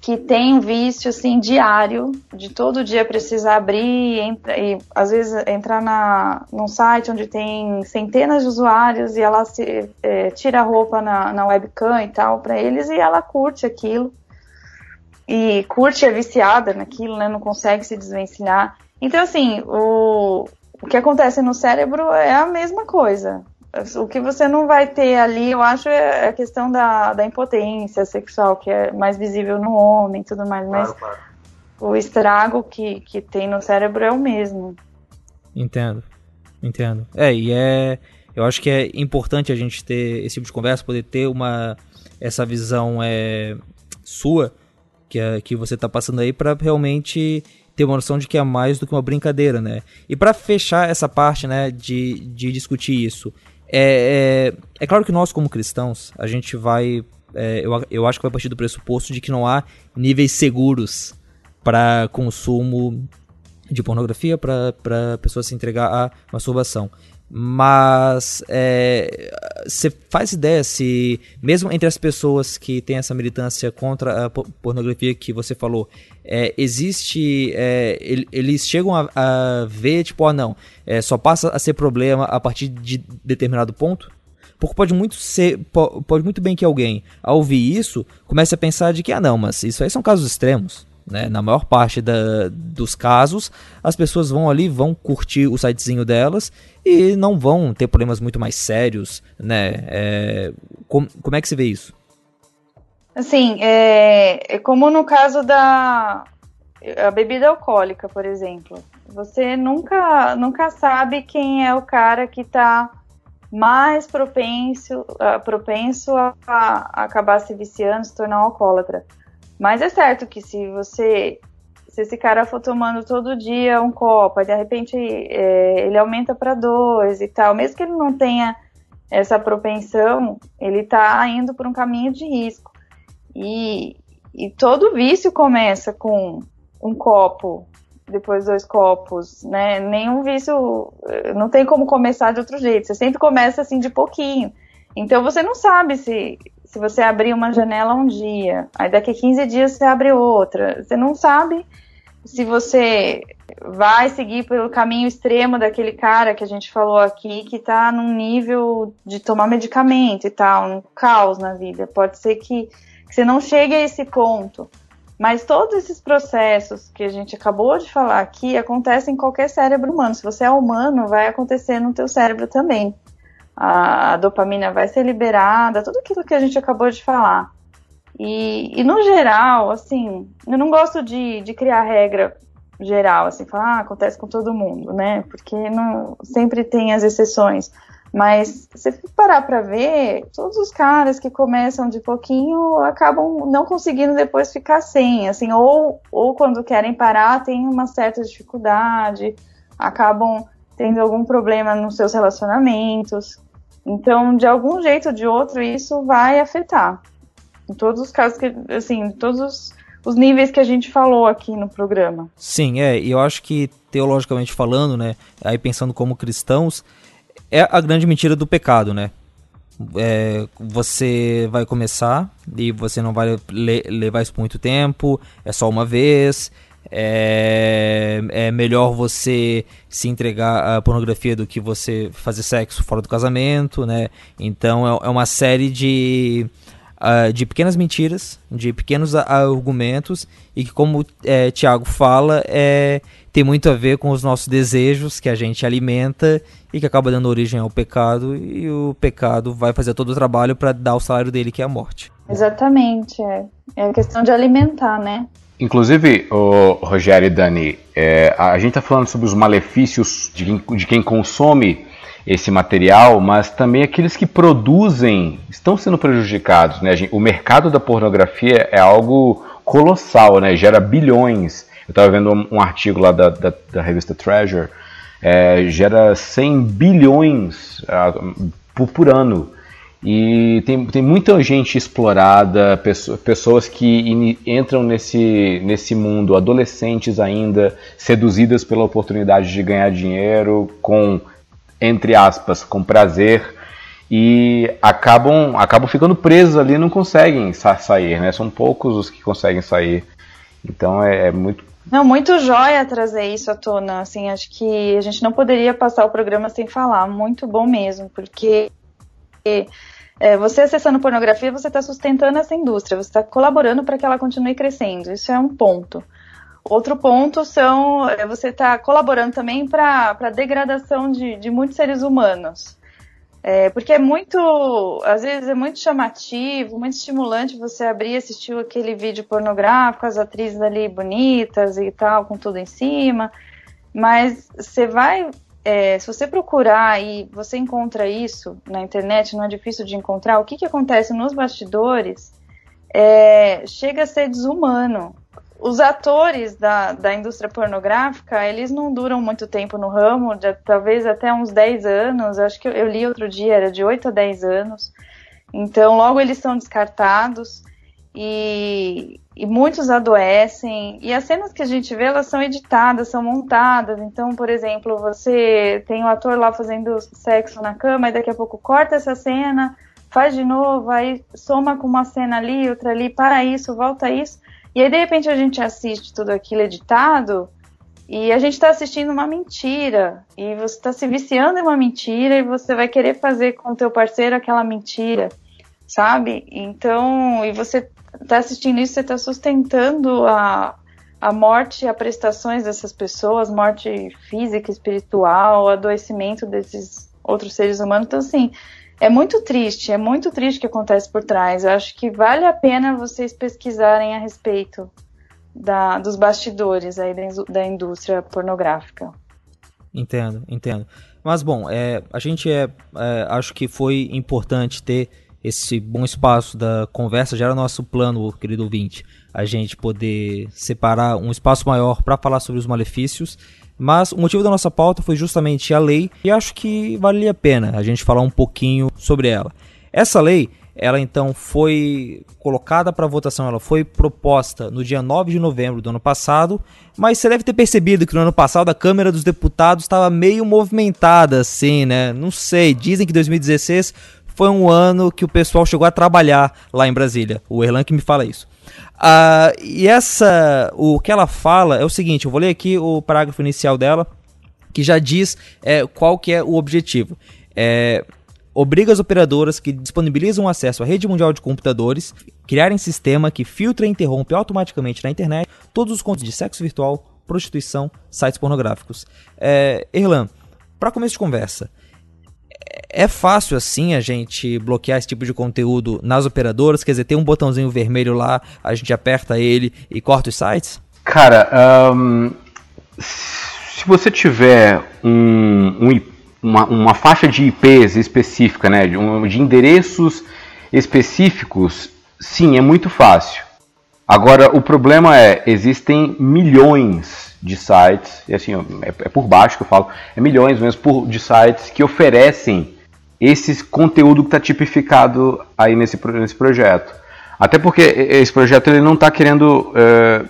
que tem um vício assim diário, de todo dia precisar abrir entra, e às vezes entrar na, num site onde tem centenas de usuários e ela se, é, tira a roupa na, na webcam e tal para eles e ela curte aquilo. E curte, é viciada naquilo, né? Não consegue se desvencilhar. Então, assim, o, o que acontece no cérebro é a mesma coisa. O que você não vai ter ali, eu acho, é a questão da, da impotência sexual, que é mais visível no homem e tudo mais, claro, mas claro. o estrago que, que tem no cérebro é o mesmo. Entendo, entendo. É, e é. Eu acho que é importante a gente ter esse tipo de conversa, poder ter uma. essa visão é, sua que, é, que você está passando aí para realmente ter uma noção de que é mais do que uma brincadeira, né? E para fechar essa parte, né, de, de discutir isso, é, é, é claro que nós, como cristãos, a gente vai. É, eu, eu acho que vai partir do pressuposto de que não há níveis seguros para consumo de pornografia, para pessoas se entregar à masturbação. Mas você é, faz ideia se, mesmo entre as pessoas que têm essa militância contra a pornografia que você falou, é, existe. É, eles chegam a, a, ver, tipo, ah, não, é, só passa a ser problema a partir de determinado ponto? Porque pode muito ser. Pode muito bem que alguém, ao ouvir isso, comece a pensar de que, ah, não, mas isso aí são casos extremos. Né? Na maior parte da, dos casos, as pessoas vão ali, vão curtir o sitezinho delas e não vão ter problemas muito mais sérios, né? É, com, como é que você vê isso? Assim, é, é como no caso da a bebida alcoólica, por exemplo. Você nunca, nunca sabe quem é o cara que está mais propenso, uh, propenso a, a, acabar se viciando, se tornar um alcoólatra. Mas é certo que se você. Se esse cara for tomando todo dia um copo, de repente é, ele aumenta para dois e tal, mesmo que ele não tenha essa propensão, ele está indo por um caminho de risco. E, e todo vício começa com um copo, depois dois copos, né? Nenhum vício não tem como começar de outro jeito. Você sempre começa assim de pouquinho. Então você não sabe se se você abrir uma janela um dia, aí daqui a 15 dias você abre outra. Você não sabe se você vai seguir pelo caminho extremo daquele cara que a gente falou aqui, que tá num nível de tomar medicamento e tal, um caos na vida. Pode ser que, que você não chegue a esse ponto. Mas todos esses processos que a gente acabou de falar aqui acontecem em qualquer cérebro humano. Se você é humano, vai acontecer no teu cérebro também. A, dopamina vai ser liberada, tudo aquilo que a gente acabou de falar. E, e no geral, assim, eu não gosto de, de criar regra geral, assim, falar, ah, acontece com todo mundo, né? Porque não, sempre tem as exceções. Mas se parar para ver, todos os caras que começam de pouquinho acabam não conseguindo depois ficar sem, assim, ou, ou quando querem parar tem uma certa dificuldade, acabam tendo algum problema nos seus relacionamentos. Então, de algum jeito ou de outro, isso vai afetar. Em todos os casos que, assim, todos os, os níveis que a gente falou aqui no programa. Sim, é, e eu acho que teologicamente falando, né, aí pensando como cristãos, é a grande mentira do pecado, né? É, você vai começar e você não vai le levar isso por muito tempo, é só uma vez. É, é melhor você se entregar à pornografia do que você fazer sexo fora do casamento, né? Então é, é uma série de, uh, de pequenas mentiras, de pequenos argumentos e que, como é, Tiago fala, é, tem muito a ver com os nossos desejos que a gente alimenta e que acaba dando origem ao pecado e o pecado vai fazer todo o trabalho para dar o salário dele que é a morte. Exatamente, é, é questão de alimentar, né? Inclusive, o Rogério e Dani, é, a gente está falando sobre os malefícios de quem, de quem consome esse material, mas também aqueles que produzem estão sendo prejudicados. Né? O mercado da pornografia é algo colossal, né? gera bilhões eu estava vendo um, artigo lá da, da, da revista Treasure, é, gera 100 bilhões por, por, ano. E tem, tem muita gente explorada, pessoas, que in, entram nesse, nesse mundo, adolescentes ainda, seduzidas pela oportunidade de ganhar dinheiro com, entre aspas, com prazer e acabam, acabam ficando presos ali e não conseguem sair, né? São poucos os que conseguem sair. Então é, é muito não, muito jóia trazer isso à tona. Assim, acho que a gente não poderia passar o programa sem falar. Muito bom mesmo, porque é, você acessando pornografia, você está sustentando essa indústria, você está colaborando para que ela continue crescendo. Isso é um ponto. Outro ponto são é, você está colaborando também para a degradação de, de muitos seres humanos. É, porque é muito, às vezes é muito chamativo, muito estimulante você abrir e assistir aquele vídeo pornográfico, as atrizes ali bonitas e tal, com tudo em cima. Mas você vai, é, se você procurar e você encontra isso na internet, não é difícil de encontrar, o que, que acontece nos bastidores é, chega a ser desumano os atores da, da indústria pornográfica, eles não duram muito tempo no ramo, de, talvez até uns 10 anos, acho que eu, eu, li outro dia, era de 8 a 10 anos. Então, logo eles são descartados e, e muitos adoecem. E as cenas que a gente vê, elas são editadas, são montadas. Então, por exemplo, você tem o um ator lá fazendo sexo na cama e daqui a pouco corta essa cena, faz de novo, aí soma com uma cena ali, outra ali, para isso, volta isso. E aí, de repente, a gente assiste tudo aquilo editado e a gente está assistindo uma mentira. E você está se viciando em uma mentira e você vai querer fazer com o teu parceiro aquela mentira, sabe? Então, e você está assistindo isso, você está sustentando a, a morte a prestações dessas pessoas, morte física, espiritual, adoecimento desses outros seres humanos. Então, assim, é muito triste, é muito triste o que acontece por trás. Eu acho que vale a pena vocês pesquisarem a respeito da, dos bastidores aí da, da indústria pornográfica. Entendo, entendo. Mas bom, é, a gente é, é, acho que foi importante ter esse bom espaço da conversa. Já era nosso plano, querido ouvinte, a gente poder separar um espaço maior para falar sobre os malefícios mas o motivo da nossa pauta foi justamente a lei e acho que valia a pena a gente falar um pouquinho sobre ela. Essa lei, ela então foi colocada para votação, ela foi proposta no dia 9 de novembro do ano passado, mas você deve ter percebido que no ano passado a Câmara dos Deputados estava meio movimentada assim, né? Não sei, dizem que 2016 foi um ano que o pessoal chegou a trabalhar lá em Brasília. O Erlan que me fala isso. Uh, e essa, o que ela fala é o seguinte, eu vou ler aqui o parágrafo inicial dela, que já diz é, qual que é o objetivo. É, obriga as operadoras que disponibilizam acesso à rede mundial de computadores criarem sistema que filtra e interrompe automaticamente na internet todos os contos de sexo virtual, prostituição, sites pornográficos. É, Erlan, para começo de conversa, é fácil assim a gente bloquear esse tipo de conteúdo nas operadoras? Quer dizer, tem um botãozinho vermelho lá, a gente aperta ele e corta os sites? Cara, um, se você tiver um, um, uma, uma, faixa de IPs específica, né, de, de endereços específicos, sim, é muito fácil. Agora, o problema é, existem milhões de sites, e assim, é, é por baixo que eu falo, é milhões mesmo por, de sites que oferecem esse conteúdo que está tipificado aí nesse, nesse projeto. Até porque esse projeto ele não está querendo é,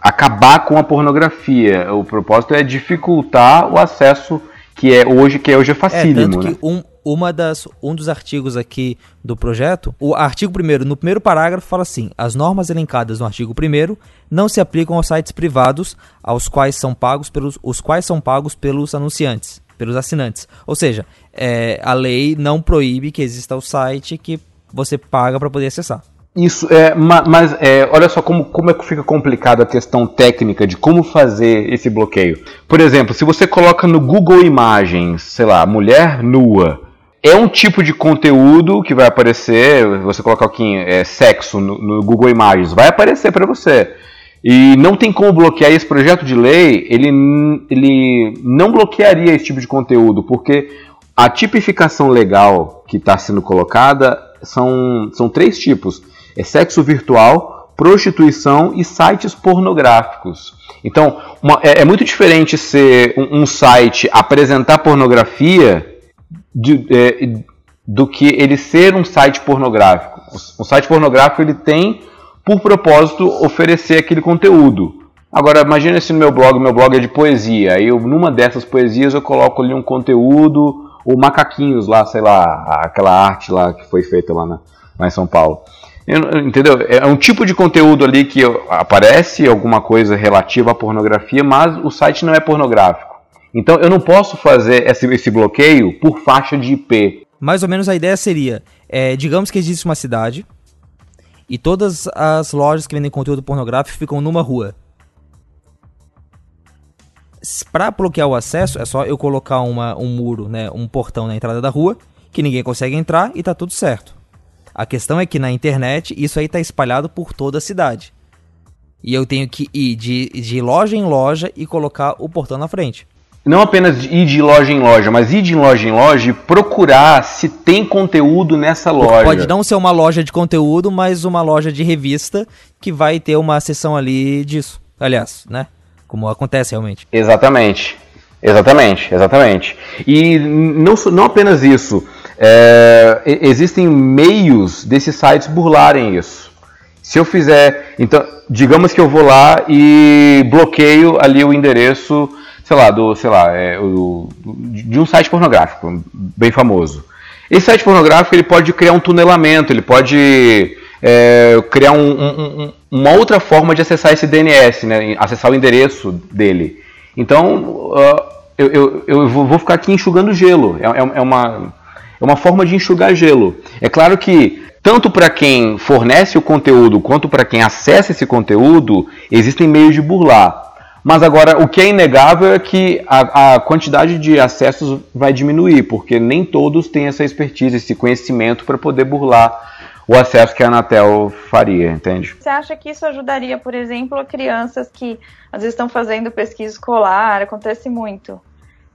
acabar com a pornografia. O propósito é dificultar o acesso que é hoje que é hoje é facílimo. É, tanto né? que um, uma das, um dos artigos aqui do projeto, o artigo primeiro, no primeiro parágrafo fala assim: as normas elencadas no artigo primeiro não se aplicam aos sites privados, aos quais são pagos pelos, os quais são pagos pelos anunciantes, pelos assinantes. Ou seja, é, a lei não proíbe que exista o site que você paga para poder acessar. Isso, é, mas é, olha só como, como é que fica complicada a questão técnica de como fazer esse bloqueio. Por exemplo, se você coloca no Google Imagens, sei lá, mulher nua, é um tipo de conteúdo que vai aparecer, você colocar aqui é, sexo no, no Google Imagens, vai aparecer para você. E não tem como bloquear esse projeto de lei, ele, ele não bloquearia esse tipo de conteúdo, porque a tipificação legal que está sendo colocada são, são três tipos é sexo virtual, prostituição e sites pornográficos. Então, uma, é, é, muito diferente ser um, um site apresentar pornografia de, é, do que ele ser um site pornográfico. Um site pornográfico ele tem por propósito oferecer aquele conteúdo. Agora, imagine se no meu blog, meu blog é de poesia, eu, numa dessas poesias eu coloco ali um conteúdo, ou macaquinhos lá, sei lá, aquela arte lá que foi feita lá, na, lá em São Paulo. Entendeu? É um tipo de conteúdo ali que aparece alguma coisa relativa à pornografia, mas o site não é pornográfico. Então eu não posso fazer esse, esse bloqueio por faixa de IP. Mais ou menos a ideia seria: é, digamos que existe uma cidade e todas as lojas que vendem conteúdo pornográfico ficam numa rua. Para bloquear o acesso, é só eu colocar uma, um muro, né, um portão na entrada da rua, que ninguém consegue entrar e tá tudo certo. A questão é que na internet isso aí está espalhado por toda a cidade. E eu tenho que ir de, de loja em loja e colocar o portão na frente. Não apenas ir de loja em loja, mas ir de loja em loja e procurar se tem conteúdo nessa loja. Pode não ser uma loja de conteúdo, mas uma loja de revista que vai ter uma seção ali disso. Aliás, né? Como acontece realmente. Exatamente. Exatamente, exatamente. E não, não apenas isso. É, existem meios desses sites burlarem isso. Se eu fizer, então, digamos que eu vou lá e bloqueio ali o endereço, sei lá, do, sei lá, é, o, de um site pornográfico bem famoso. Esse site pornográfico ele pode criar um tunelamento, ele pode é, criar um, um, uma outra forma de acessar esse DNS, né, acessar o endereço dele. Então, uh, eu, eu, eu, vou ficar aqui enxugando gelo. É, é, é uma é uma forma de enxugar gelo. É claro que tanto para quem fornece o conteúdo quanto para quem acessa esse conteúdo, existem meios de burlar. Mas agora, o que é inegável é que a, a, quantidade de acessos vai diminuir, porque nem todos têm essa expertise, esse conhecimento para poder burlar o acesso que a Anatel faria, entende? Você acha que isso ajudaria, por exemplo, crianças que às vezes estão fazendo pesquisa escolar? Acontece muito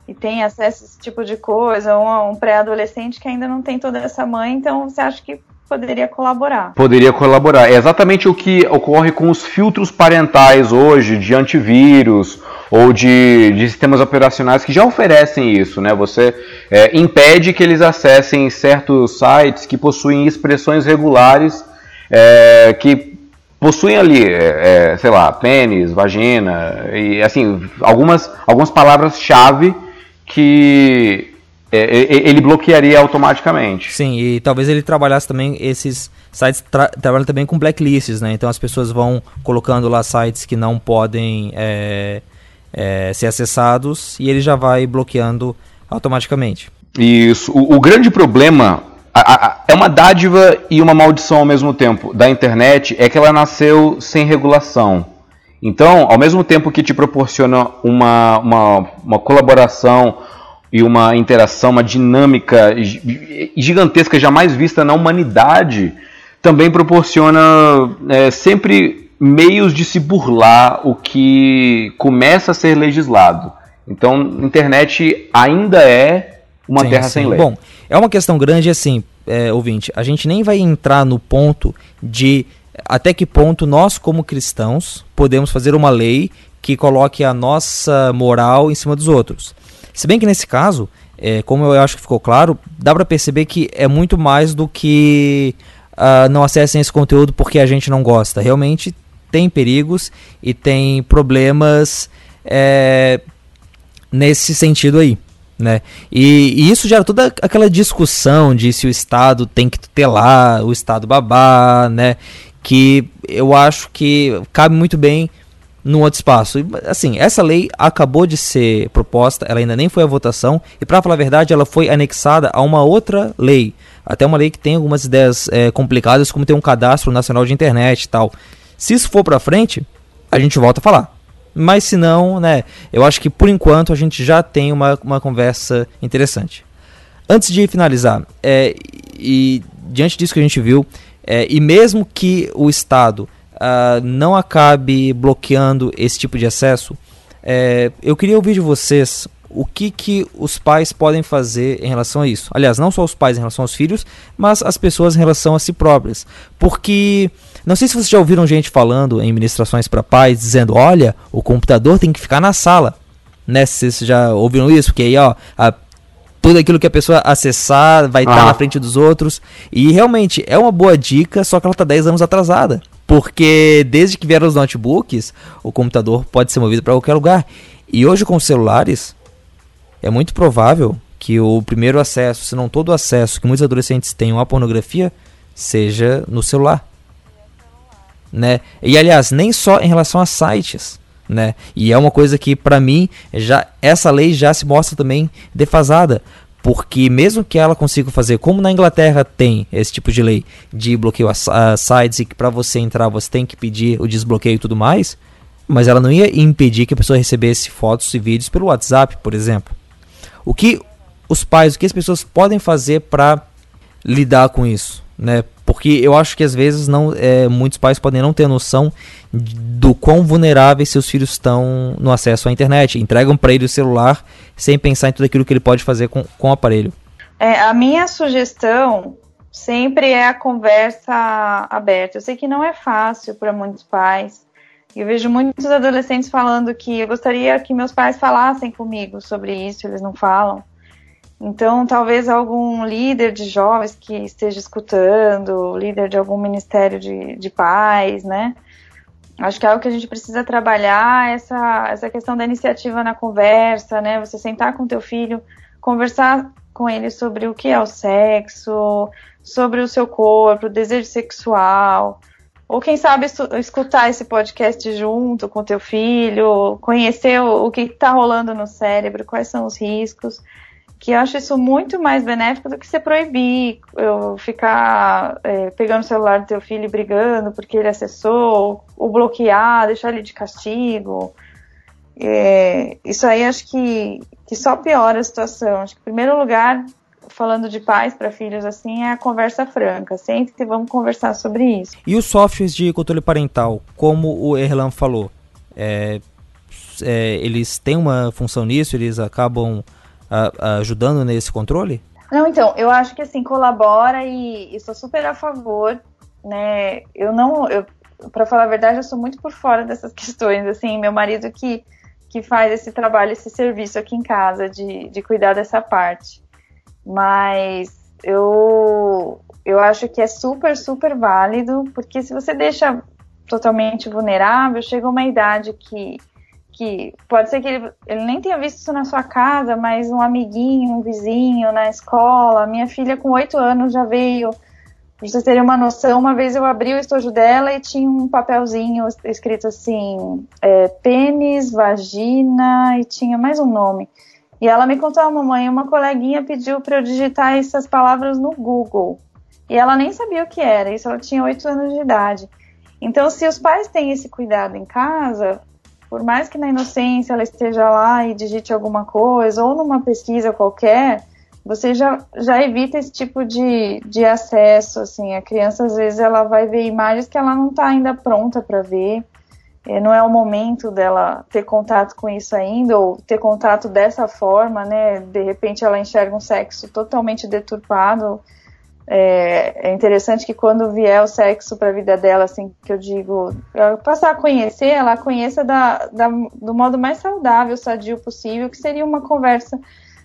e tem acesso a esse tipo de coisa, um, um pré-adolescente que ainda não tem toda essa mãe, então você acha que poderia colaborar? Poderia colaborar. É exatamente o que ocorre com os filtros parentais hoje de antivírus ou de, de sistemas operacionais que já oferecem isso, né? Você é, impede que eles acessem certos sites que possuem expressões regulares é, que possuem ali, é, é sei lá, pênis, vagina e assim algumas algumas palavras-chave que é, ele bloquearia automaticamente. Sim, e talvez ele trabalhasse também esses sites tra trabalham também com blacklists, né? Então as pessoas vão colocando lá sites que não podem é, é, ser acessados e ele já vai bloqueando automaticamente. Isso. O, o grande problema a, a, é uma dádiva e uma maldição ao mesmo tempo da internet é que ela nasceu sem regulação. Então, ao mesmo tempo que te proporciona uma, uma, uma colaboração e uma interação, uma dinâmica gigantesca jamais vista na humanidade, também proporciona é, sempre meios de se burlar o que começa a ser legislado. Então, internet ainda é uma Sim, terra sim. sem lei. Bom, é uma questão grande assim, é, ouvinte. A gente nem vai entrar no ponto de até que ponto nós, como cristãos, podemos fazer uma lei que coloque a nossa moral em cima dos outros. Se bem que nesse caso, é, como eu acho que ficou claro, dá para perceber que é muito mais do que ah, não acessem esse conteúdo porque a gente não gosta. Realmente tem perigos e tem problemas é, nesse sentido aí. Né? E, e isso gera toda aquela discussão de se o Estado tem que tutelar, o Estado babá, né? que eu acho que cabe muito bem num outro espaço. Assim, essa lei acabou de ser proposta, ela ainda nem foi à votação, e para falar a verdade, ela foi anexada a uma outra lei. Até uma lei que tem algumas ideias é, complicadas, como ter um cadastro nacional de internet e tal. Se isso for para frente, a gente volta a falar. Mas se não, né, eu acho que por enquanto a gente já tem uma, uma conversa interessante. Antes de finalizar, é, e diante disso que a gente viu, é, e mesmo que o Estado ah, não acabe bloqueando esse tipo de acesso, é, eu queria ouvir de vocês o que, que os pais podem fazer em relação a isso. Aliás, não só os pais em relação aos filhos, mas as pessoas em relação a si próprias. Porque, não sei se vocês já ouviram gente falando em ministrações para pais, dizendo: olha, o computador tem que ficar na sala. Né? Vocês já ouviram isso? Porque aí, ó, a tudo aquilo que a pessoa acessar vai estar Ah. na frente dos outros. E realmente é uma boa dica, só que ela está 10 anos atrasada. Porque desde que vieram os notebooks, o computador pode ser movido para qualquer lugar. E hoje com os celulares, é muito provável que o primeiro acesso, se não todo o acesso que muitos adolescentes tenham à pornografia, seja no celular. Né? E aliás, nem só em relação a sites, né? E é uma coisa que para mim já essa lei já se mostra também defasada, porque mesmo que ela consiga fazer, como na Inglaterra tem esse tipo de lei de bloqueio a, a sites e que para você entrar você tem que pedir o desbloqueio e tudo mais, mas ela não ia impedir que a pessoa recebesse fotos e vídeos pelo WhatsApp, por exemplo. O que os pais, o que as pessoas podem fazer para lidar com isso, né? Porque eu acho que às vezes não, é, muitos pais podem não ter noção do quão vulneráveis seus filhos estão no acesso à internet. Entregam para ele o celular sem pensar em tudo aquilo que ele pode fazer com, com o aparelho. É, a minha sugestão sempre é a conversa aberta. Eu sei que não é fácil para muitos pais. Eu vejo muitos adolescentes falando que eu gostaria que meus pais falassem comigo sobre isso, eles não falam. Então, talvez algum líder de jovens que esteja escutando, líder de algum ministério de, de pais, né? Acho que é algo que a gente precisa trabalhar essa, essa questão da iniciativa na conversa, né? Você sentar com teu filho, conversar com ele sobre o que é o sexo, sobre o seu corpo, o desejo sexual, ou quem sabe escutar esse podcast junto com teu filho, conhecer o, o que está rolando no cérebro, quais são os riscos, que eu acho isso muito mais benéfico do que você proibir eu ficar é, pegando o celular do teu filho e brigando porque ele acessou, ou bloquear, deixar ele de castigo. É, isso aí acho que, que só piora a situação. Acho que, em primeiro lugar, falando de pais para filhos assim, é a conversa franca. Sempre vamos conversar sobre isso. E os softwares de controle parental, como o Erlan falou, é, é, eles têm uma função nisso? Eles acabam a- ajudando nesse controle? Não, então, eu acho que assim, colabora e, e sou super a favor, né? Eu não, eu, para falar a verdade, eu sou muito por fora dessas questões, assim, meu marido que, que faz esse trabalho, esse serviço aqui em casa, de, de cuidar dessa parte. Mas eu, eu acho que é super, super válido, porque se você deixa totalmente vulnerável, chega uma idade que que pode ser que ele, ele nem tenha visto isso na sua casa, mas um amiguinho, um vizinho na escola. Minha filha, com oito anos, já veio. Pra vocês terem uma noção, uma vez eu abri o estojo dela e tinha um papelzinho escrito assim: é, pênis, vagina e tinha mais um nome. E ela me contou, a mamãe, uma coleguinha pediu para eu digitar essas palavras no Google. E ela nem sabia o que era, isso ela tinha 8 anos de idade. Então, se os pais têm esse cuidado em casa, por mais que na inocência ela esteja lá e digite alguma coisa, ou numa pesquisa qualquer, você já, já evita esse tipo de, de acesso, assim, a criança às vezes ela vai ver imagens que ela não está ainda pronta para ver, é, não é o momento dela ter contato com isso ainda, ou ter contato dessa forma, né, de repente ela enxerga um sexo totalmente deturpado, é, é interessante que quando vier o sexo para a vida dela, assim, que eu digo, passar a conhecer, ela conheça da, da, do modo mais saudável, sadio possível, que seria uma conversa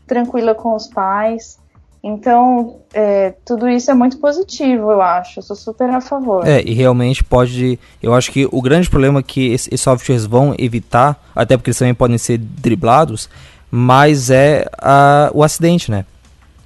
tranquila com os pais. Então, é, tudo isso é muito positivo, eu acho. Eu sou super a favor. É, e realmente pode. Eu acho que o grande problema que esses softwares vão evitar, até porque eles também podem ser driblados, mas é a, o acidente, né?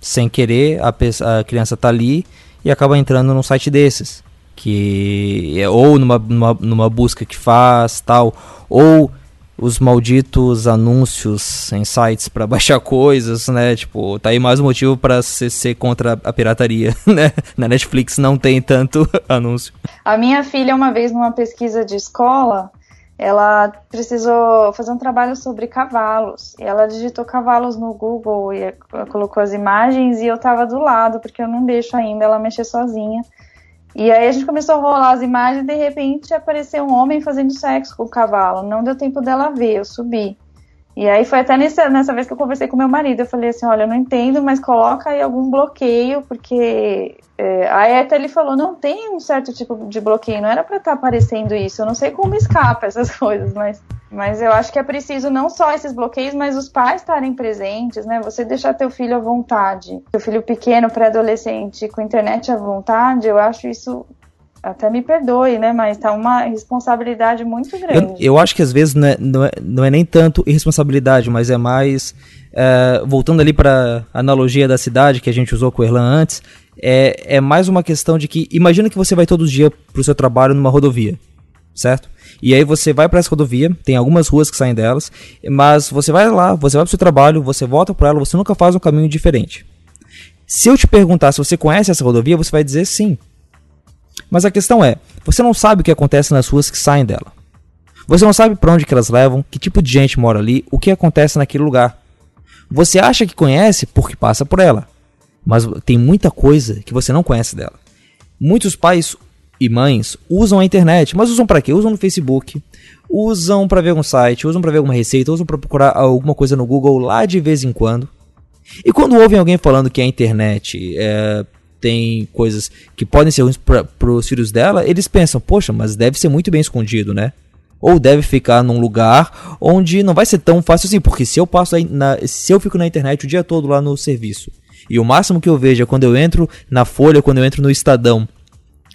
Sem querer, a, a criança tá ali e acaba entrando num site desses. Que é ou numa, numa, numa busca que faz, tal, ou os malditos anúncios em sites para baixar coisas, né? Tipo, tá aí mais um motivo para ser, ser contra a pirataria, né? Na Netflix não tem tanto anúncio. A minha filha, uma vez numa pesquisa de escola, ela precisou fazer um trabalho sobre cavalos. Ela digitou cavalos no Google e colocou as imagens e eu tava do lado, porque eu não deixo ainda ela mexer sozinha. E aí a gente começou a rolar as imagens e de repente apareceu um homem fazendo sexo com o cavalo. Não deu tempo dela ver, eu subi. E aí foi até nessa, nessa vez que eu conversei com meu marido. Eu falei assim, olha, eu não entendo, mas coloca aí algum bloqueio, porque é, a ETA ele falou, não tem um certo tipo de bloqueio, não era para estar tá aparecendo isso. Eu não sei como escapa essas coisas, mas, mas eu acho que é preciso não só esses bloqueios, mas os pais estarem presentes, né? Você deixar teu filho à vontade, teu filho pequeno, pré-adolescente, com internet à vontade, eu acho isso até me perdoe, né? Mas tá uma responsabilidade muito grande. Eu, eu acho que às vezes não é, não é, não é nem tanto irresponsabilidade, mas é mais. É, voltando ali para a analogia da cidade que a gente usou com o Erlan antes, é, é mais uma questão de que. Imagina que você vai todo dia pro seu trabalho numa rodovia, certo? E aí você vai para essa rodovia, tem algumas ruas que saem delas, mas você vai lá, você vai pro seu trabalho, você volta para ela, você nunca faz um caminho diferente. Se eu te perguntar se você conhece essa rodovia, você vai dizer sim. Mas a questão é, você não sabe o que acontece nas ruas que saem dela. Você não sabe para onde que elas levam, que tipo de gente mora ali, o que acontece naquele lugar. Você acha que conhece porque passa por ela, mas tem muita coisa que você não conhece dela. Muitos pais e mães usam a internet, mas usam para quê? Usam no Facebook, usam para ver algum site, usam para ver alguma receita, usam para procurar alguma coisa no Google lá de vez em quando. E quando ouvem alguém falando que a internet é, tem coisas que podem ser ruins para os filhos dela, eles pensam, poxa, mas deve ser muito bem escondido, né? Ou deve ficar num lugar onde não vai ser tão fácil assim, porque se eu passo na, se eu fico na internet o dia todo lá no serviço, e o máximo que eu vejo é quando eu entro na Folha, quando eu entro no Estadão,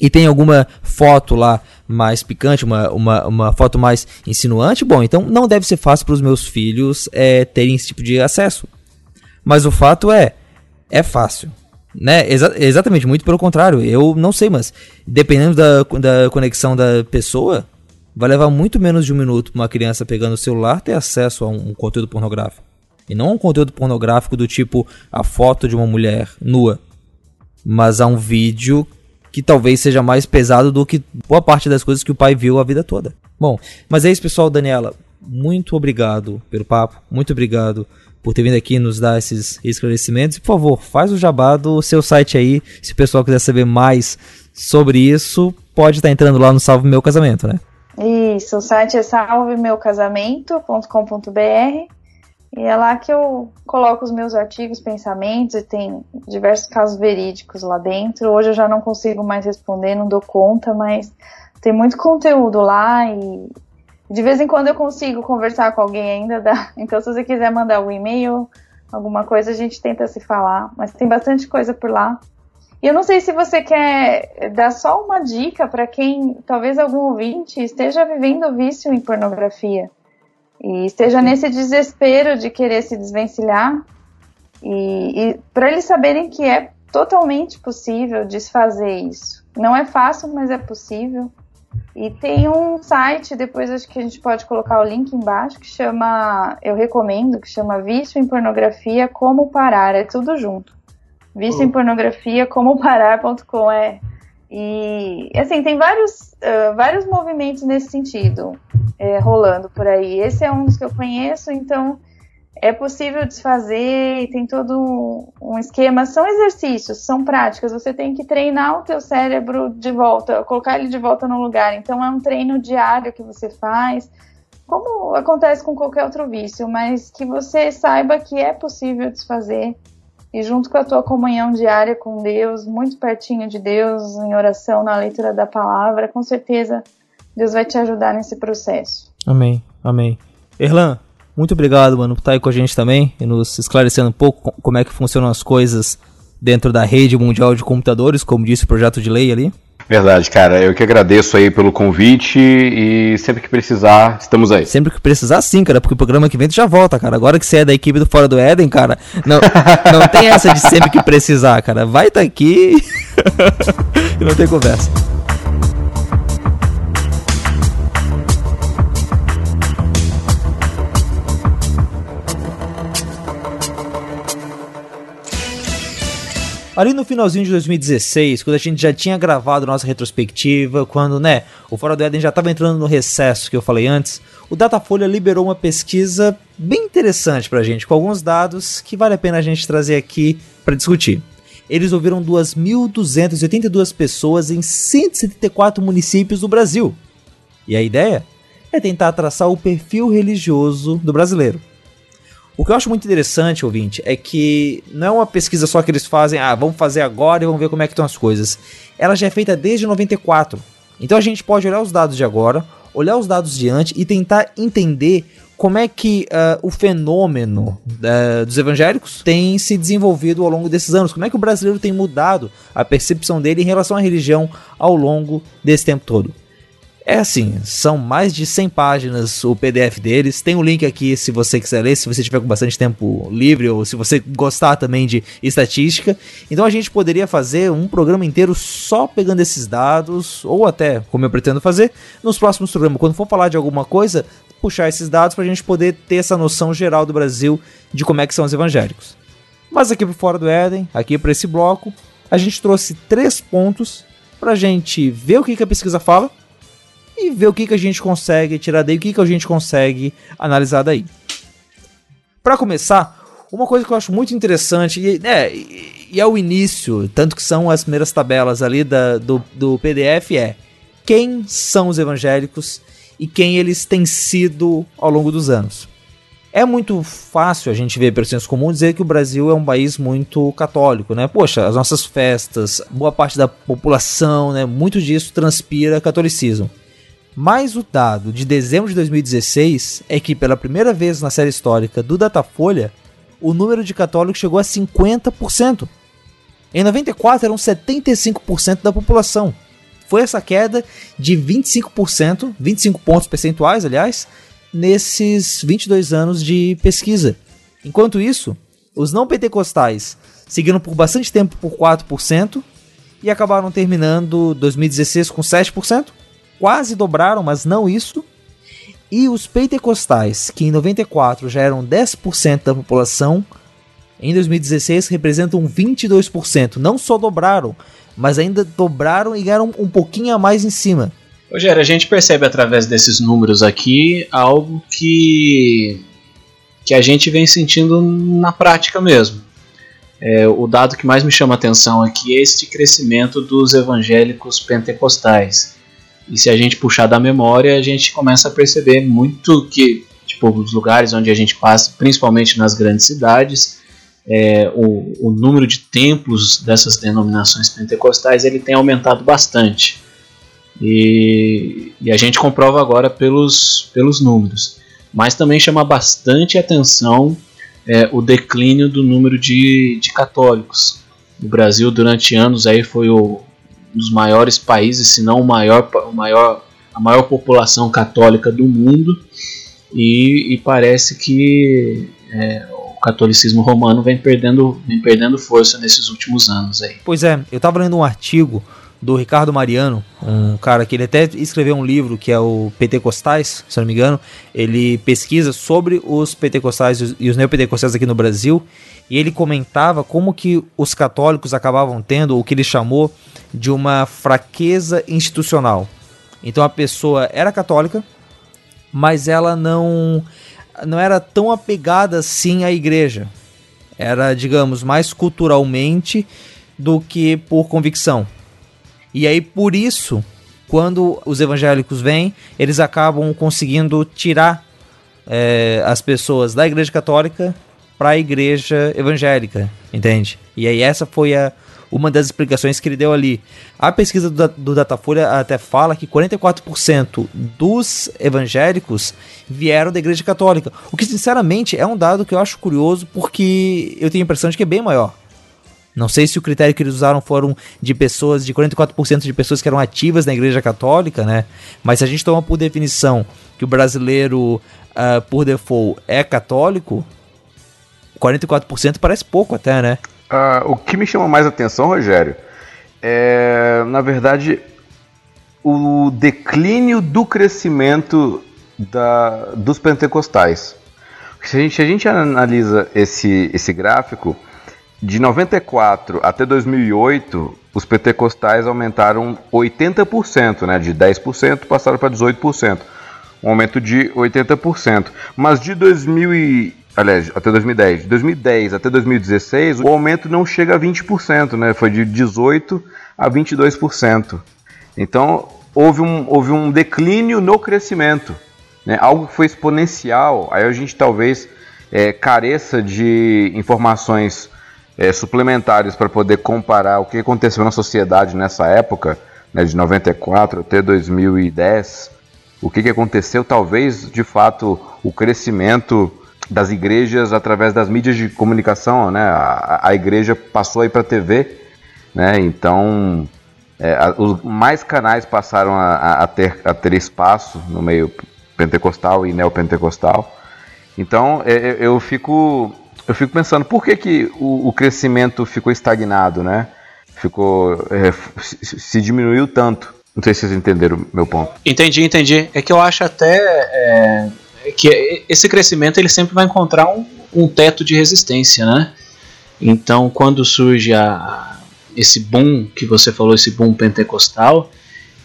e tem alguma foto lá mais picante, uma, uma, uma foto mais insinuante, bom, então não deve ser fácil para os meus filhos é, terem esse tipo de acesso. Mas o fato é, é fácil. Né? Exa exatamente, muito pelo contrário. Eu não sei, mas dependendo da, da conexão da pessoa, vai levar muito menos de um minuto uma criança pegando o celular ter acesso a um conteúdo pornográfico. E não um conteúdo pornográfico do tipo a foto de uma mulher nua, mas a um vídeo que talvez seja mais pesado do que boa parte das coisas que o pai viu a vida toda. Bom, mas é isso, pessoal. Daniela, muito obrigado pelo papo, muito obrigado por ter vindo aqui nos dar esses esclarecimentos. Por favor, faz o jabá do seu site aí. Se o pessoal quiser saber mais sobre isso, pode estar entrando lá no Salve Meu Casamento, né? Isso, o site é salvemeucasamento.com.br e é lá que eu coloco os meus artigos, pensamentos e tem diversos casos verídicos lá dentro. Hoje eu já não consigo mais responder, não dou conta, mas tem muito conteúdo lá e de vez em quando eu consigo conversar com alguém ainda, dá. Então, se você quiser mandar um e-mail, alguma coisa, a gente tenta se falar. Mas tem bastante coisa por lá. E eu não sei se você quer dar só uma dica para quem, talvez algum ouvinte, esteja vivendo vício em pornografia e esteja nesse desespero de querer se desvencilhar. E, e para eles saberem que é totalmente possível desfazer isso. Não é fácil, mas é possível. E tem um site, depois acho que a gente pode colocar o link embaixo, que chama, eu recomendo, que chama Vício em Pornografia Como Parar, é tudo junto. Vício em Pornografia Como Parar.com é. E assim, tem vários, uh, vários movimentos nesse sentido é, rolando por aí. Esse é um dos que eu conheço, então é possível desfazer tem todo um esquema. São exercícios, são práticas. Você tem que treinar o teu cérebro de volta, colocar ele de volta no lugar. Então é um treino diário que você faz, como acontece com qualquer outro vício, mas que você saiba que é possível desfazer. E junto com a tua comunhão diária com Deus, muito pertinho de Deus, em oração, na leitura da palavra, com certeza Deus vai te ajudar nesse processo. Amém, amém. Erlan, muito obrigado, mano, por estar aí com a gente também e nos esclarecendo um pouco como é que funcionam as coisas dentro da rede mundial de computadores, como disse o projeto de lei ali. Verdade, cara. Eu que agradeço aí pelo convite e sempre que precisar, estamos aí. Sempre que precisar, sim, cara, porque o programa que vem tu já volta, cara. Agora que você é da equipe do Fora do Éden, cara, não, não tem essa de sempre que precisar, cara. Vai estar tá aqui e não tem conversa. Ali no finalzinho de 2016, quando a gente já tinha gravado nossa retrospectiva, quando, né, o Fora do Éden já estava entrando no recesso que eu falei antes, o Datafolha liberou uma pesquisa bem interessante pra gente, com alguns dados que vale a pena a gente trazer aqui para discutir. Eles ouviram 2.282 pessoas em 174 municípios do Brasil. E a ideia é tentar traçar o perfil religioso do brasileiro. O que eu acho muito interessante, ouvinte, é que não é uma pesquisa só que eles fazem, ah, vamos fazer agora e vamos ver como é que estão as coisas. Ela já é feita desde 94. Então a gente pode olhar os dados de agora, olhar os dados de antes e tentar entender como é que uh, o fenômeno uh, dos evangélicos tem se desenvolvido ao longo desses anos. Como é que o brasileiro tem mudado a percepção dele em relação à religião ao longo desse tempo todo. É assim, são mais de 100 páginas o PDF deles. Tem o um link aqui se você quiser ler, se você tiver com bastante tempo livre ou se você gostar também de estatística. Então a gente poderia fazer um programa inteiro só pegando esses dados, ou até, como eu pretendo fazer, nos próximos programas. Quando for falar de alguma coisa, puxar esses dados para a gente poder ter essa noção geral do Brasil de como é que são os evangélicos. Mas aqui para Fora do Éden, aqui para esse bloco, a gente trouxe três pontos para a gente ver o que, que a pesquisa fala e ver o que, que a gente consegue tirar daí, o que, que a gente consegue analisar daí. Para começar, uma coisa que eu acho muito interessante, e, é, e é o início, tanto que são as primeiras tabelas ali da, do, do PDF, é quem são os evangélicos e quem eles têm sido ao longo dos anos. É muito fácil a gente ver pelo senso comum dizer que o Brasil é um país muito católico, né? Poxa, as nossas festas, boa parte da população, né? Muito disso transpira catolicismo. Mas o dado de dezembro de 2016 é que, pela primeira vez na série histórica do Datafolha, o número de católicos chegou a 50%. Em 94 eram 75% da população. Foi essa queda de 25%, 25 pontos percentuais, aliás, nesses 22 anos de pesquisa. Enquanto isso, os não pentecostais seguiram por bastante tempo por 4% e acabaram terminando 2016 com 7%, quase dobraram, mas não isso. E os pentecostais, que em 94 já eram 10% da população, em 2016 representam 22%. Não só dobraram, mas ainda dobraram e ganharam um pouquinho a mais em cima. Rogério, a gente percebe através desses números aqui algo que, que a gente vem sentindo na prática mesmo. É, o dado que mais me chama atenção aqui é este crescimento dos evangélicos pentecostais. E se a gente puxar da memória, a gente começa a perceber muito que, tipo, os lugares onde a gente passa, principalmente nas grandes cidades, é, o, o, número de templos dessas denominações pentecostais ele tem aumentado bastante. E, e, a gente comprova agora pelos, pelos números. Mas também chama bastante atenção é, o declínio do número de, de católicos. O Brasil, durante anos, aí foi o, dos maiores países, se não o maior, o maior, a maior população católica do mundo, e, e parece que é, o catolicismo romano vem perdendo, vem perdendo força nesses últimos anos aí. Pois é, eu estava lendo um artigo do Ricardo Mariano, um cara que ele até escreveu um livro que é o Pentecostais, se não me engano. Ele pesquisa sobre os pentecostais e os- os neopentecostais aqui no Brasil. E ele comentava como que os católicos acabavam tendo o que ele chamou de uma fraqueza institucional. Então a pessoa era católica, mas ela não não era tão apegada assim à igreja. Era, digamos, mais culturalmente do que por convicção. E aí por isso, quando os evangélicos vêm, eles acabam conseguindo tirar é, as pessoas da igreja católica para a igreja evangélica, entende? E aí essa foi a, uma das explicações que ele deu ali. A pesquisa do, do Datafolha até fala que 44% dos evangélicos vieram da igreja católica, o que sinceramente é um dado que eu acho curioso porque eu tenho a impressão de que é bem maior. Não sei se o critério que eles usaram foram de pessoas, de 44% de pessoas que eram ativas na igreja católica, né? Mas se a gente toma por definição que o brasileiro, ah, por default, é católico, 44% parece pouco até, né? Ah, o que me chama mais atenção, Rogério, é, na verdade, o declínio do crescimento da- dos pentecostais. Se a gente, se a gente analisa esse, esse gráfico, de 94 até 2008, os pentecostais aumentaram 80%, né? de 10% passaram para 18%, um aumento de 80%. Mas de 2000 e, aliás, até 2010, de 2010 até 2016, o aumento não chega a 20%, né? foi de 18 a 22%. Então houve um, houve um declínio no crescimento, né? algo que foi exponencial. Aí a gente talvez é, careça de informações é, suplementares para poder comparar o que aconteceu na sociedade nessa época, né, de 94 até 2010. O que, que aconteceu? Talvez, de fato, o crescimento das igrejas através das mídias de comunicação, né? A, a igreja passou aí para a TV, né? Então, é, a- os mais canais passaram a, a- ter, a ter espaço no meio pentecostal e neopentecostal. Então, é, eu fico eu fico pensando por que, que o, o crescimento ficou estagnado, né? Ficou é, se, diminuiu tanto. Não sei se vocês entenderam o meu ponto. Entendi, entendi. É que eu acho até é, que esse crescimento ele sempre vai encontrar um, um teto de resistência, né? Então, quando surge a, esse boom que você falou, esse boom pentecostal,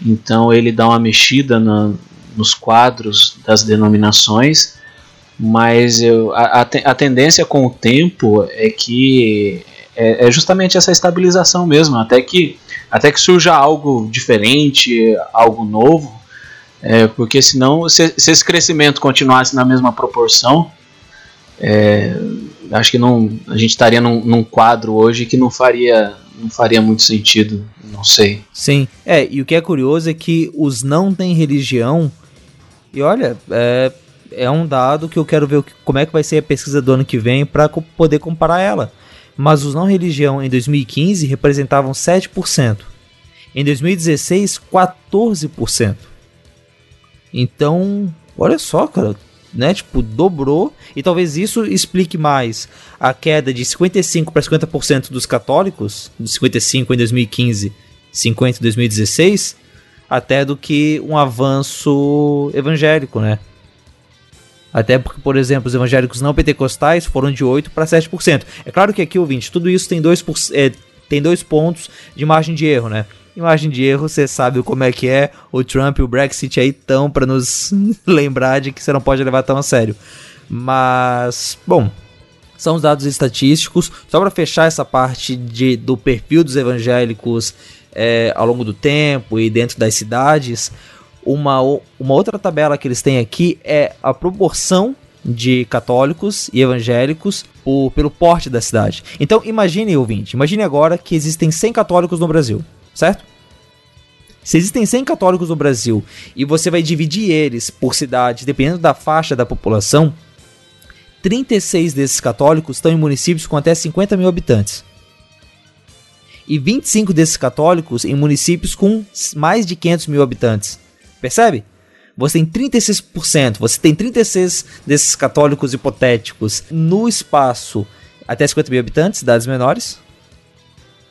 então ele dá uma mexida na- nos quadros das denominações, mas eu, a, a te- a tendência com o tempo é que é, é justamente essa estabilização mesmo, até que, até que surja algo diferente, algo novo, é, porque senão, se, se esse crescimento continuasse na mesma proporção, é, acho que não, a gente estaria num, num quadro hoje que não faria, não faria muito sentido, não sei. Sim. É, e o que é curioso é que os não têm religião. E olha, é, é um dado que eu quero ver como é que vai ser a pesquisa do ano que vem para poder comparar ela. Mas os não religião em 2015 representavam 7%. Em 2016, 14%. Então, olha só, cara, né? Tipo, dobrou. E talvez isso explique mais a queda de 55 para 50% dos católicos, de 55 em 2015, 50 em 2016, até do que um avanço evangélico, né? Até porque, por exemplo, os evangélicos não pentecostais foram de 8 para 7%. É claro que aqui, ouvinte, tudo isso tem dois, por- é, tem dois pontos de margem de erro, né? E margem de erro, você sabe como é que é. O Trump e o Brexit aí estão para nos lembrar de que você não pode levar tão a sério. Mas, bom, são os dados estatísticos. Só para fechar essa parte de, do perfil dos evangélicos é, ao longo do tempo e dentro das cidades, uma, uma outra tabela que eles têm aqui é a proporção de católicos e evangélicos por- pelo porte da cidade. Então imagine, ouvinte, imagine agora que existem 100 católicos no Brasil, certo? Se existem 100 católicos no Brasil e você vai dividir eles por cidades, dependendo da faixa da população, 36 desses católicos estão em municípios com até 50 mil habitantes. E 25 desses católicos em municípios com mais de 500 mil habitantes. Percebe? Você tem 36%, você tem 36 desses católicos hipotéticos no espaço até 50 mil habitantes, cidades menores.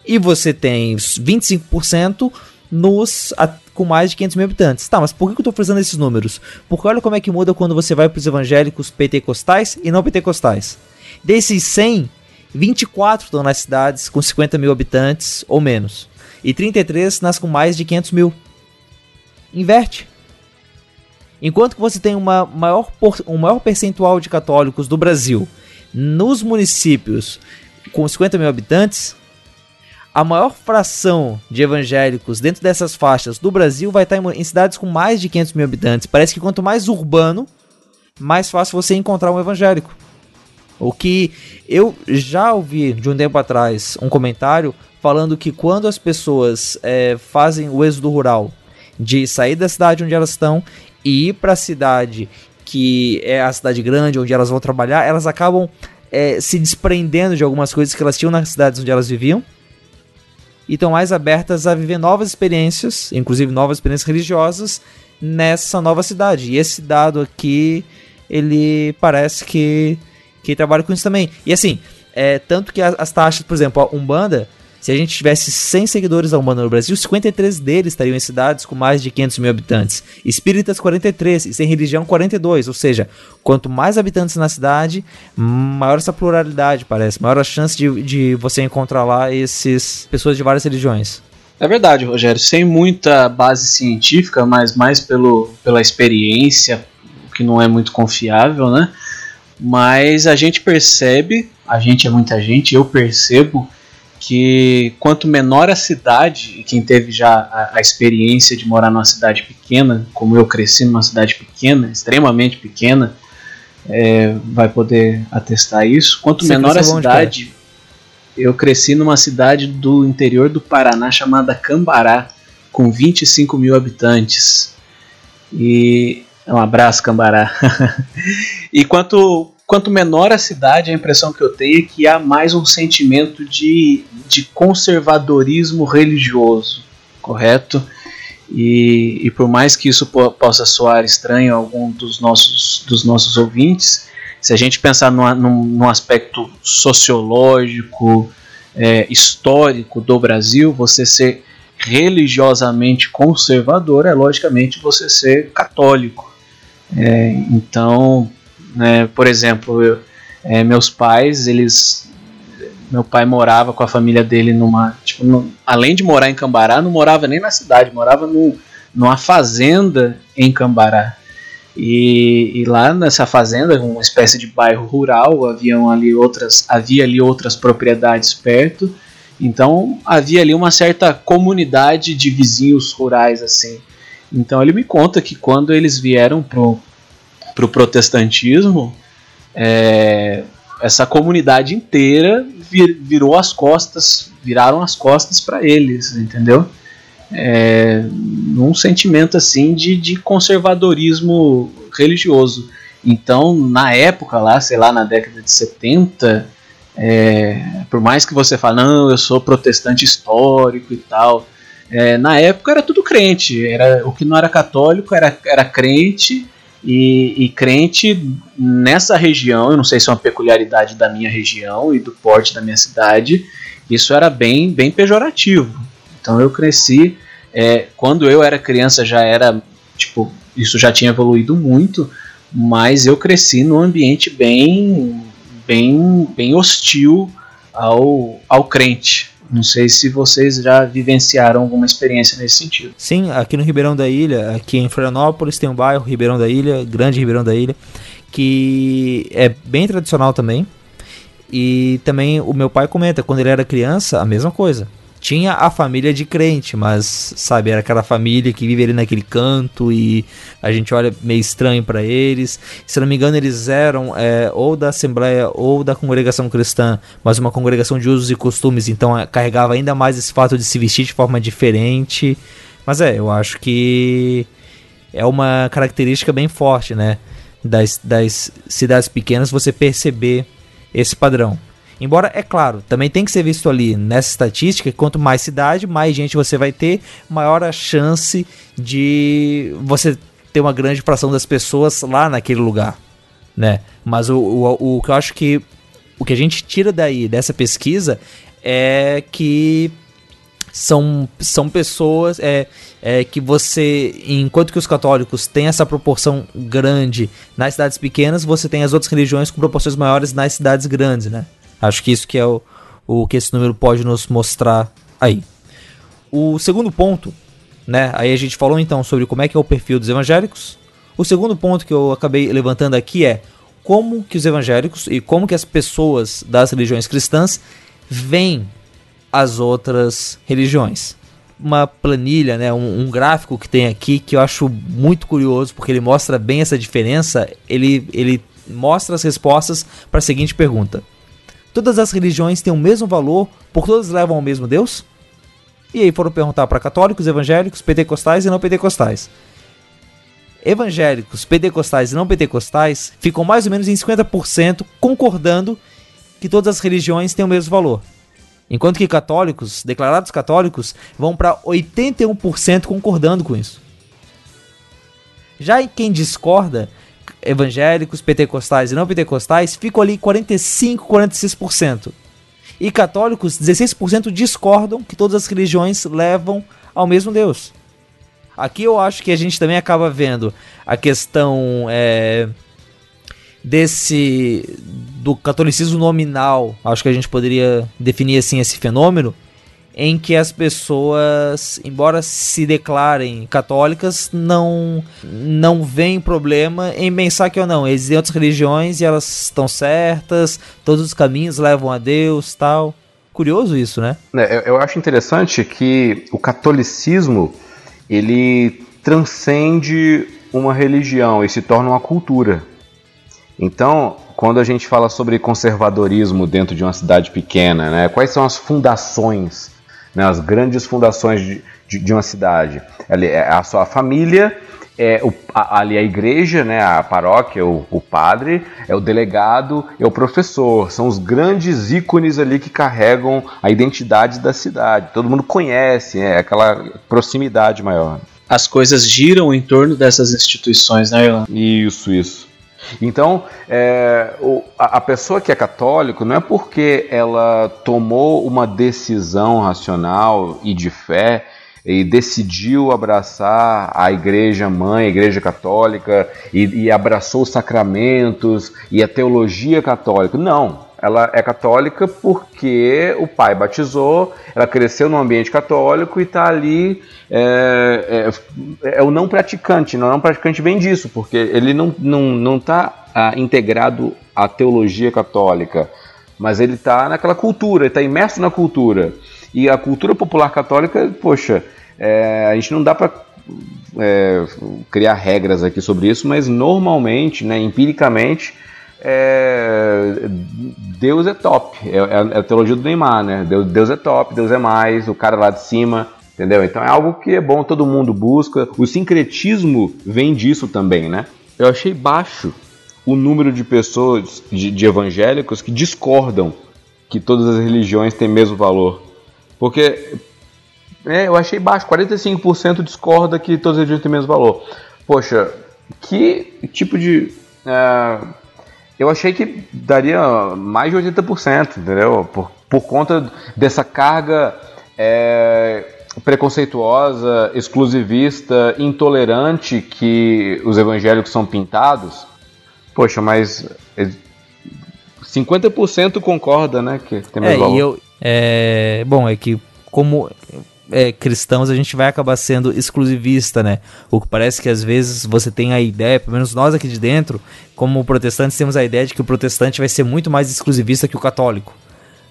E você tem 25% nos com mais de 500 mil habitantes. Tá, mas por que eu tô frisando esses números? Porque olha como é que muda quando você vai para os evangélicos pentecostais e não pentecostais. Desses 100, 24 estão nas cidades com 50 mil habitantes ou menos. E 33 nas com mais de 500 mil. Inverte. Enquanto que você tem uma maior um maior percentual de católicos do Brasil nos municípios com 50 mil habitantes, a maior fração de evangélicos dentro dessas faixas do Brasil vai estar em, cidades com mais de 500 mil habitantes. Parece que quanto mais urbano, mais fácil você encontrar um evangélico. O que eu já ouvi de um tempo atrás um comentário falando que quando as pessoas eh, fazem o êxodo rural de sair da cidade onde elas estão e ir para a cidade que é a cidade grande onde elas vão trabalhar, elas acabam eh, se desprendendo de algumas coisas que elas tinham nas cidades onde elas viviam e estão mais abertas a viver novas experiências, inclusive novas experiências religiosas nessa nova cidade. E esse dado aqui, ele parece que, que trabalha com isso também. E assim, é, tanto que as, as taxas, por exemplo, a Umbanda, se a gente tivesse 100 seguidores da Umbanda no Brasil, 53 deles estariam em cidades com mais de 500 mil habitantes. Espíritas, 43. E sem religião, 42. Ou seja, quanto mais habitantes na cidade, maior essa pluralidade, parece. Maior a chance de, de você encontrar lá esses pessoas de várias religiões. É verdade, Rogério. Sem muita base científica, mas mais pelo, pela experiência, que não é muito confiável, né? Mas a gente percebe, a gente é muita gente, eu percebo que quanto menor a cidade, e quem teve já a, a experiência de morar numa cidade pequena, como eu cresci numa cidade pequena, extremamente pequena, é, vai poder atestar isso. Quanto Você menor a cidade, eu cresci numa cidade do interior do Paraná chamada Cambará, com 25 mil habitantes. E um abraço, Cambará. e quanto, quanto menor a cidade, a impressão que eu tenho é que há mais um sentimento de, de conservadorismo religioso, correto? E, e por mais que isso po- possa soar estranho a algum dos nossos, dos nossos ouvintes, se a gente pensar num, num aspecto sociológico, é, histórico do Brasil, você ser religiosamente conservador é logicamente você ser católico. É, então, né, por exemplo, eu- é, meus pais, eles, meu pai morava com a família dele numa, tipo, além de morar em Cambará, não morava nem na cidade, morava no, numa fazenda em Cambará. E, e lá nessa fazenda, uma espécie de bairro rural, haviam ali outras, havia ali outras propriedades perto. Então havia ali uma certa comunidade de vizinhos rurais assim. Então ele me conta que quando eles vieram pro protestantismo, é, essa comunidade inteira vir- virou as costas, viraram as costas para eles, entendeu? É, num sentimento assim de, de conservadorismo religioso. Então, na época lá, sei lá, na década de 70, é, por mais que você fale, não, eu sou protestante histórico e tal, é, na época era tudo crente, era o que não era católico era, era crente e, e crente nessa região, eu não sei se é uma peculiaridade da minha região e do porte da minha cidade, isso era bem, bem pejorativo. Então eu cresci, é, quando eu era criança já era, tipo, isso já tinha evoluído muito, mas eu cresci num ambiente bem, bem, bem hostil ao, ao crente. Não sei se vocês já vivenciaram alguma experiência nesse sentido. Sim, aqui no Ribeirão da Ilha, aqui em Florianópolis tem um bairro Ribeirão da Ilha, grande Ribeirão da Ilha, que é bem tradicional também. E também o meu pai comenta, quando ele era criança, a mesma coisa. Tinha a família de crente, mas sabe, era aquela família que vive ali naquele canto e a gente olha meio estranho para eles. Se não me engano, eles eram é, ou da Assembleia ou da congregação cristã, mas uma congregação de usos e costumes, então é, carregava ainda mais esse fato de se vestir de forma diferente. Mas é, eu acho que é uma característica bem forte, né? Das, das cidades pequenas você perceber esse padrão. Embora, é claro, também tem que ser visto ali nessa estatística que quanto mais cidade, mais gente você vai ter, maior a chance de você ter uma grande fração das pessoas lá naquele lugar, né? Mas o, o, o que eu acho que o que a gente tira daí dessa pesquisa é que são, são pessoas é, é, que você, enquanto que os católicos têm essa proporção grande nas cidades pequenas, você tem as outras religiões com proporções maiores nas cidades grandes, né? Acho que isso que é o, o que esse número pode nos mostrar aí. O segundo ponto, né? Aí a gente falou então sobre como é que é o perfil dos evangélicos. O segundo ponto que eu acabei levantando aqui é como que os evangélicos e como que as pessoas das religiões cristãs veem as outras religiões. Uma planilha, né, um, um, gráfico que tem aqui que eu acho muito curioso porque ele mostra bem essa diferença. Ele, ele mostra as respostas para a seguinte pergunta: Todas as religiões têm o mesmo valor, por todas levam ao mesmo Deus? E aí foram perguntar para católicos, evangélicos, pentecostais e não pentecostais. Evangélicos, pentecostais e não pentecostais ficam mais ou menos em 50% concordando que todas as religiões têm o mesmo valor. Enquanto que católicos, declarados católicos, vão para 81% concordando com isso. Já em quem discorda, evangélicos, pentecostais e não pentecostais, ficam ali 45, 46%. E católicos, 16% discordam que todas as religiões levam ao mesmo Deus. Aqui eu acho que a gente também acaba vendo a questão é, desse do catolicismo nominal, acho que a gente poderia definir assim esse fenômeno, em que as pessoas, embora se declarem católicas, não não veem problema em pensar que ou não, existem outras religiões e elas estão certas, todos os caminhos levam a Deus, tal. Curioso isso, né? É, eu acho interessante que o catolicismo ele transcende uma religião e se torna uma cultura. Então, quando a gente fala sobre conservadorismo dentro de uma cidade pequena, né, quais são as fundações, né, as grandes fundações de, de, de uma cidade? É a sua família, é o, a, ali a igreja, né, a paróquia, o, o padre, é o delegado, é o professor. São os grandes ícones ali que carregam a identidade da cidade. Todo mundo conhece, é aquela proximidade maior. As coisas giram em torno dessas instituições, né, Ilan? Isso, isso. Então, é, a, pessoa que é católico não é porque ela tomou uma decisão racional e de fé e decidiu abraçar a igreja mãe, a igreja católica, e, e abraçou os sacramentos e a teologia católica. Não, ela é católica porque o pai batizou, ela cresceu num ambiente católico e está ali. É, é, é, o não praticante, não é um praticante bem disso, porque ele não está não, não tá, ah, integrado à teologia católica, mas ele está naquela cultura, está imerso na cultura. E a cultura popular católica, poxa, é, a gente não dá para é, criar regras aqui sobre isso, mas normalmente, né, empiricamente, é, Deus é top. É, é, a teologia do Neymar, né? Deus, Deus é top, Deus é mais, o cara lá de cima, entendeu? Então é algo que é bom, todo mundo busca. O sincretismo vem disso também, né? Eu achei baixo o número de pessoas, de, de evangélicos, que discordam que todas as religiões têm mesmo valor. Porque é, eu achei baixo, 45% discorda que todas as religiões têm mesmo valor. Poxa, que tipo de. É, eu achei que daria mais de 80%, entendeu? Por, por conta dessa carga é, preconceituosa, exclusivista, intolerante que os evangélicos são pintados. Poxa, mas 50% concorda, né, que tem mais é, valor. E eu, é, bom, é que como é, cristãos a gente vai acabar sendo exclusivista, né? O que parece que às vezes você tem a ideia, pelo menos nós aqui de dentro, como protestantes, temos a ideia de que o protestante vai ser muito mais exclusivista que o católico.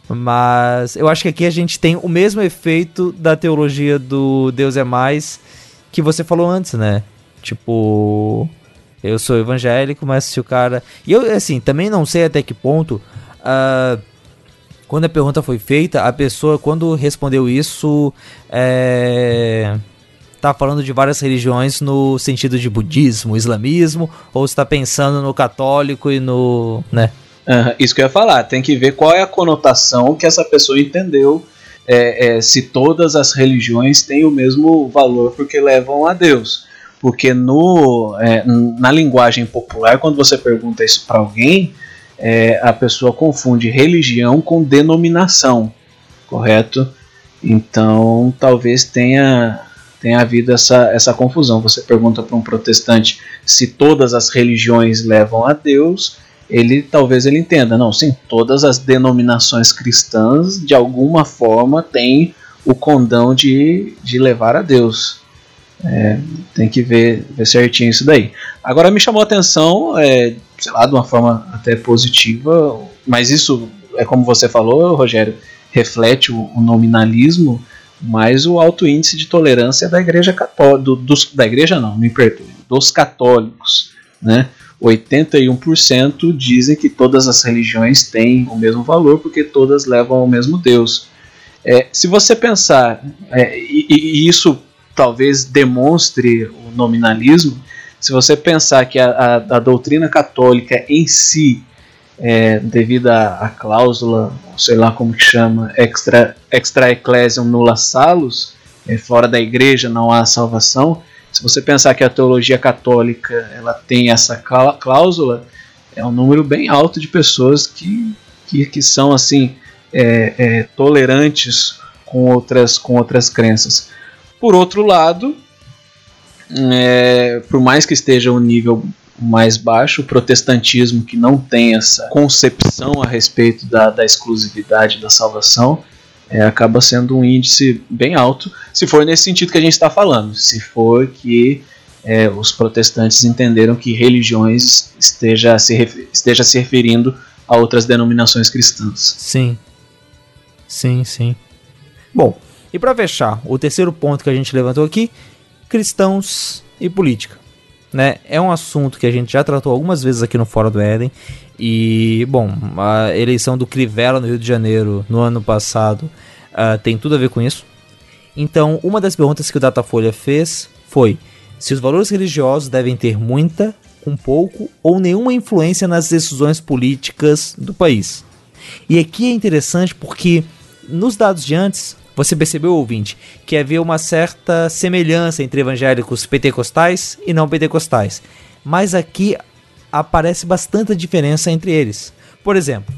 Mas eu acho que aqui a gente tem o mesmo efeito da teologia do Deus é mais que você falou antes, né? Tipo, eu sou evangélico, mas se o cara. E eu, assim, também não sei até que ponto. Uh, quando a pergunta foi feita, a pessoa, quando respondeu isso, é, tá falando de várias religiões no sentido de budismo, islamismo, ou está pensando no católico e no, né? Uhum, isso que eu ia falar, tem que ver qual é a conotação que essa pessoa entendeu. É, é, se todas as religiões têm o mesmo valor porque levam a Deus. Porque no, é, na linguagem popular, quando você pergunta isso para alguém, é, a pessoa confunde religião com denominação, correto? Então, talvez tenha tenha havido essa, essa confusão. Você pergunta para um protestante se todas as religiões levam a Deus, ele talvez ele entenda, não, sim, todas as denominações cristãs de alguma forma têm o condão de, de levar a Deus. É, tem que ver, ver certinho isso daí. Agora me chamou a atenção, é, sei lá, de uma forma até positiva, mas isso é como você falou, Rogério, reflete o, o nominalismo, mas o alto índice de tolerância da igreja católica, do, dos, da igreja não, me perdoe, dos católicos, né? 81% dizem que todas as religiões têm o mesmo valor porque todas levam ao mesmo Deus. É, se você pensar, é, e, e, isso talvez demonstre o nominalismo, se você pensar que a, a, a doutrina católica em si, é, devido à, cláusula, sei lá como que chama, extra, extra ecclesiam nulla salus, é, fora da igreja não há salvação, se você pensar que a teologia católica ela tem essa cláusula, é um número bem alto de pessoas que, que, que são assim é, é, tolerantes com outras, com outras crenças. Por outro lado, é, por mais que esteja um nível mais baixo, o protestantismo que não tem essa concepção a respeito da, da exclusividade da salvação, é, acaba sendo um índice bem alto, se for nesse sentido que a gente está falando, se for que é, os protestantes entenderam que religiões esteja se, esteja se referindo a outras denominações cristãs. Sim. Sim, sim. Bom, e para fechar, o terceiro ponto que a gente levantou aqui, cristãos e política. Né? É um assunto que a gente já tratou algumas vezes aqui no Fora do Éden. E, bom, a eleição do Crivella no Rio de Janeiro no ano passado uh, tem tudo a ver com isso. Então, uma das perguntas que o Datafolha fez foi se os valores religiosos devem ter muita, um pouco ou nenhuma influência nas decisões políticas do país. E aqui é interessante porque nos dados de antes, você percebeu, ouvinte, que havia uma certa semelhança entre evangélicos pentecostais e não pentecostais. Mas aqui aparece bastante diferença entre eles. Por exemplo,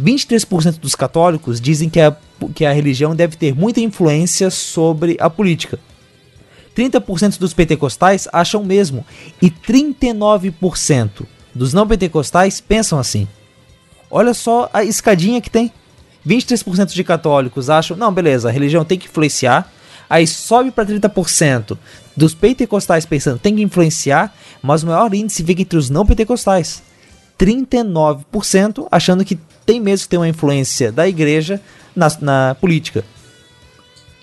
23% dos católicos dizem que a, que a religião deve ter muita influência sobre a política. 30% dos pentecostais acham o mesmo. E 39% dos não pentecostais pensam assim. Olha só a escadinha que tem. 23% de católicos acham, não, beleza, a religião tem que influenciar. Aí sobe para 30% dos pentecostais pensando tem que influenciar, mas o maior índice fica entre os não pentecostais. 39% achando que tem mesmo que ter uma influência da igreja na, na política.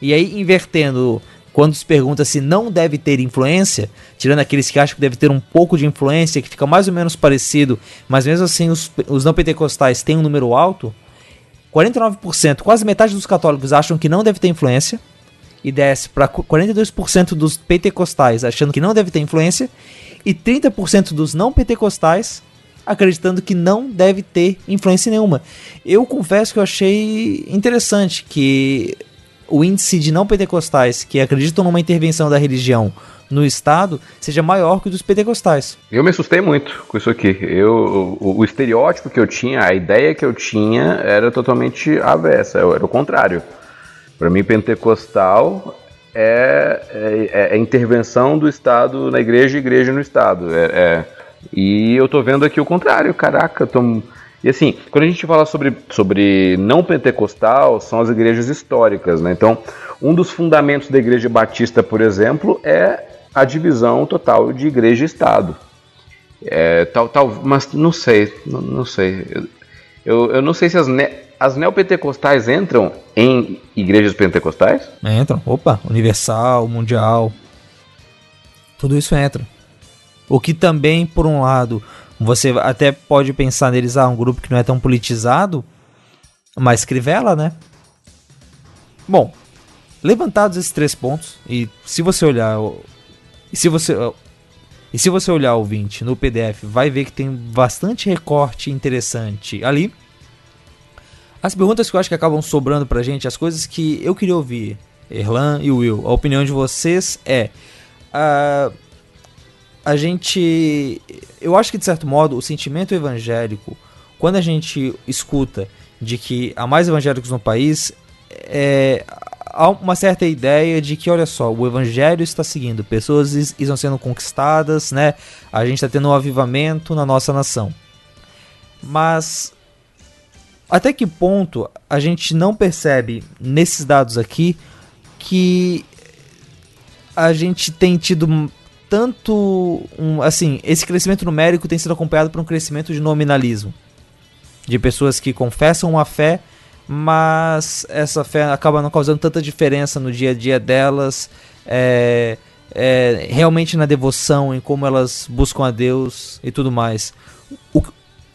E aí, invertendo, quando se pergunta se não deve ter influência, tirando aqueles que acham que deve ter um pouco de influência, que fica mais ou menos parecido, mas mesmo assim os, os não pentecostais têm um número alto, 49%, quase metade dos católicos acham que não deve ter influência, e desce para 42% dos pentecostais achando que não deve ter influência, e 30% dos não pentecostais acreditando que não deve ter influência nenhuma. Eu confesso que eu achei interessante que o índice de não pentecostais que acreditam numa intervenção da religião no Estado seja maior que o dos pentecostais. Eu me assustei muito com isso aqui. Eu, o, o estereótipo que eu tinha, a ideia que eu tinha era totalmente avessa, era o contrário. Para mim, pentecostal é, é, é, intervenção do Estado na igreja e igreja no Estado. É, é, e eu tô vendo aqui o contrário, caraca, tô... E assim, quando a gente fala sobre, sobre não pentecostal, são as igrejas históricas, né? Então, um dos fundamentos da igreja batista, por exemplo, é a divisão total de igreja e Estado. É, tal, tal, mas não sei, não, não sei. Eu, eu não sei se as, ne, as neopentecostais entram em igrejas pentecostais? Entram, opa, universal, mundial. Tudo isso entra. O que também, por um lado, você até pode pensar neles, ah, um grupo que não é tão politizado, mas Crivella, né? Bom, levantados esses três pontos, e se você olhar e se você e se você olhar o 20 no PDF, vai ver que tem bastante recorte interessante ali. As perguntas que eu acho que acabam sobrando pra gente, as coisas que eu queria ouvir, Erlan e Will, a opinião de vocês é. Uh, a gente. Eu acho que de certo modo o sentimento evangélico, quando a gente escuta de que há mais evangélicos no país, é, há uma certa ideia de que, olha só, o evangelho está seguindo, pessoas es- estão sendo conquistadas, né? A gente está tendo um avivamento na nossa nação. Mas até que ponto a gente não percebe nesses dados aqui que a gente tem tido tanto um, assim, esse crescimento numérico tem sido acompanhado por um crescimento de nominalismo de pessoas que confessam a fé, mas essa fé acaba não causando tanta diferença no dia a dia delas, é, é, realmente na devoção, em como elas buscam a Deus e tudo mais. O-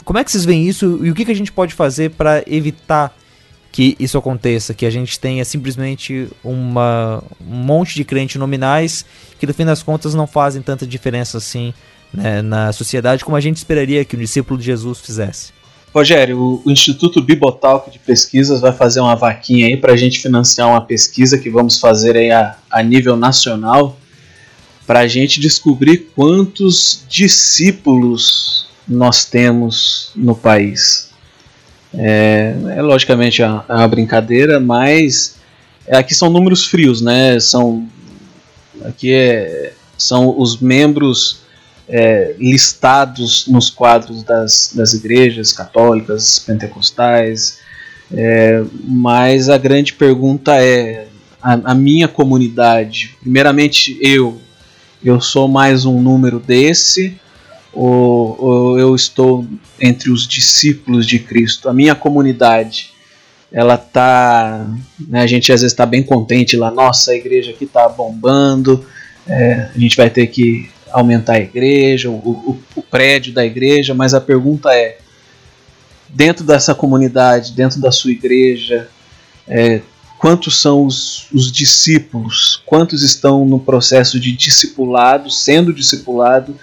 como é que vocês veem isso e o que, que a gente pode fazer para evitar que isso aconteça, que a gente tenha simplesmente uma, um monte de crentes nominais que no fim das contas não fazem tanta diferença assim né, na sociedade como a gente esperaria que um discípulo de Jesus fizesse. Rogério, o, Instituto Bibotalk de Pesquisas vai fazer uma vaquinha aí para a gente financiar uma pesquisa que vamos fazer aí a, a nível nacional para a gente descobrir quantos discípulos nós temos no país. É, é logicamente é uma, é uma brincadeira, mas aqui são números frios, né? São aqui é, são os membros é, listados nos quadros das, das igrejas católicas, pentecostais, é, mas a grande pergunta é: a, a minha comunidade, primeiramente eu, eu sou mais um número desse, ou, ou eu estou entre os discípulos de Cristo? A minha comunidade, ela tá, né, a gente às vezes está bem contente lá, nossa, a igreja aqui está bombando, é, a gente vai ter que aumentar a igreja, o, o, o prédio da igreja, mas a pergunta é: dentro dessa comunidade, dentro da sua igreja, é, quantos são os, os discípulos? Quantos estão no processo de discipulado, sendo discipulado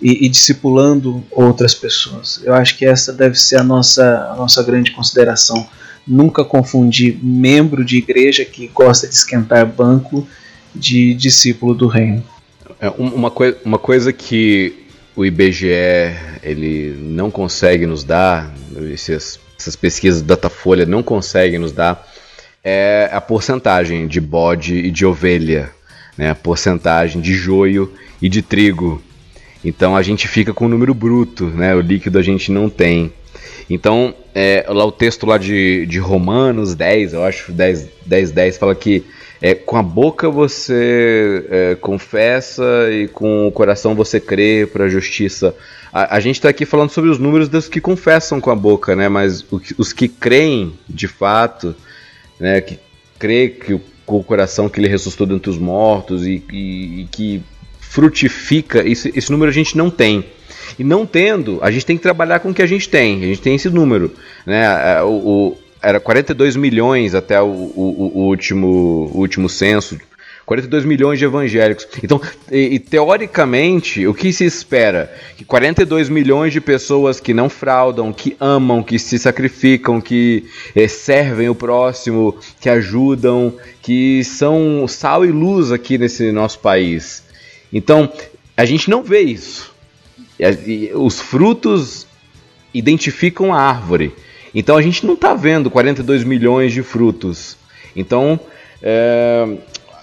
e, e discipulando outras pessoas? Eu acho que essa deve ser a nossa, a nossa grande consideração. Nunca confundir membro de igreja que gosta de esquentar banco de discípulo do reino. É, um- uma, coi uma coisa que o IBGE ele não consegue nos dar, essas, essas pesquisas do Datafolha não conseguem nos dar, é a porcentagem de bode e de ovelha, né? a porcentagem de joio e de trigo. Então a gente fica com o número bruto, né? o líquido a gente não tem. Então, é, lá o texto lá de, de Romanos 10, eu acho, 10, 10, 10, fala que é, com a boca você é, confessa e com o coração você crê para a justiça. A, gente está aqui falando sobre os números dos que confessam com a boca, né? Mas os que creem de fato, né? Que crê que com o coração que ele ressuscitou dentre os mortos e, e- e que frutifica, esse, esse número a gente não tem. E não tendo, a gente tem que trabalhar com o que a gente tem. A gente tem esse número. Né? O- era 42 milhões até o, o- o último, o último censo. 42 milhões de evangélicos. Então, e, e teoricamente, o que se espera? Que 42 milhões de pessoas que não fraudam, que amam, que se sacrificam, que eh, servem o próximo, que ajudam, que são sal e luz aqui nesse nosso país. Então, a gente não vê isso. E e os frutos identificam a árvore. Então a gente não está vendo 42 milhões de frutos. Então é,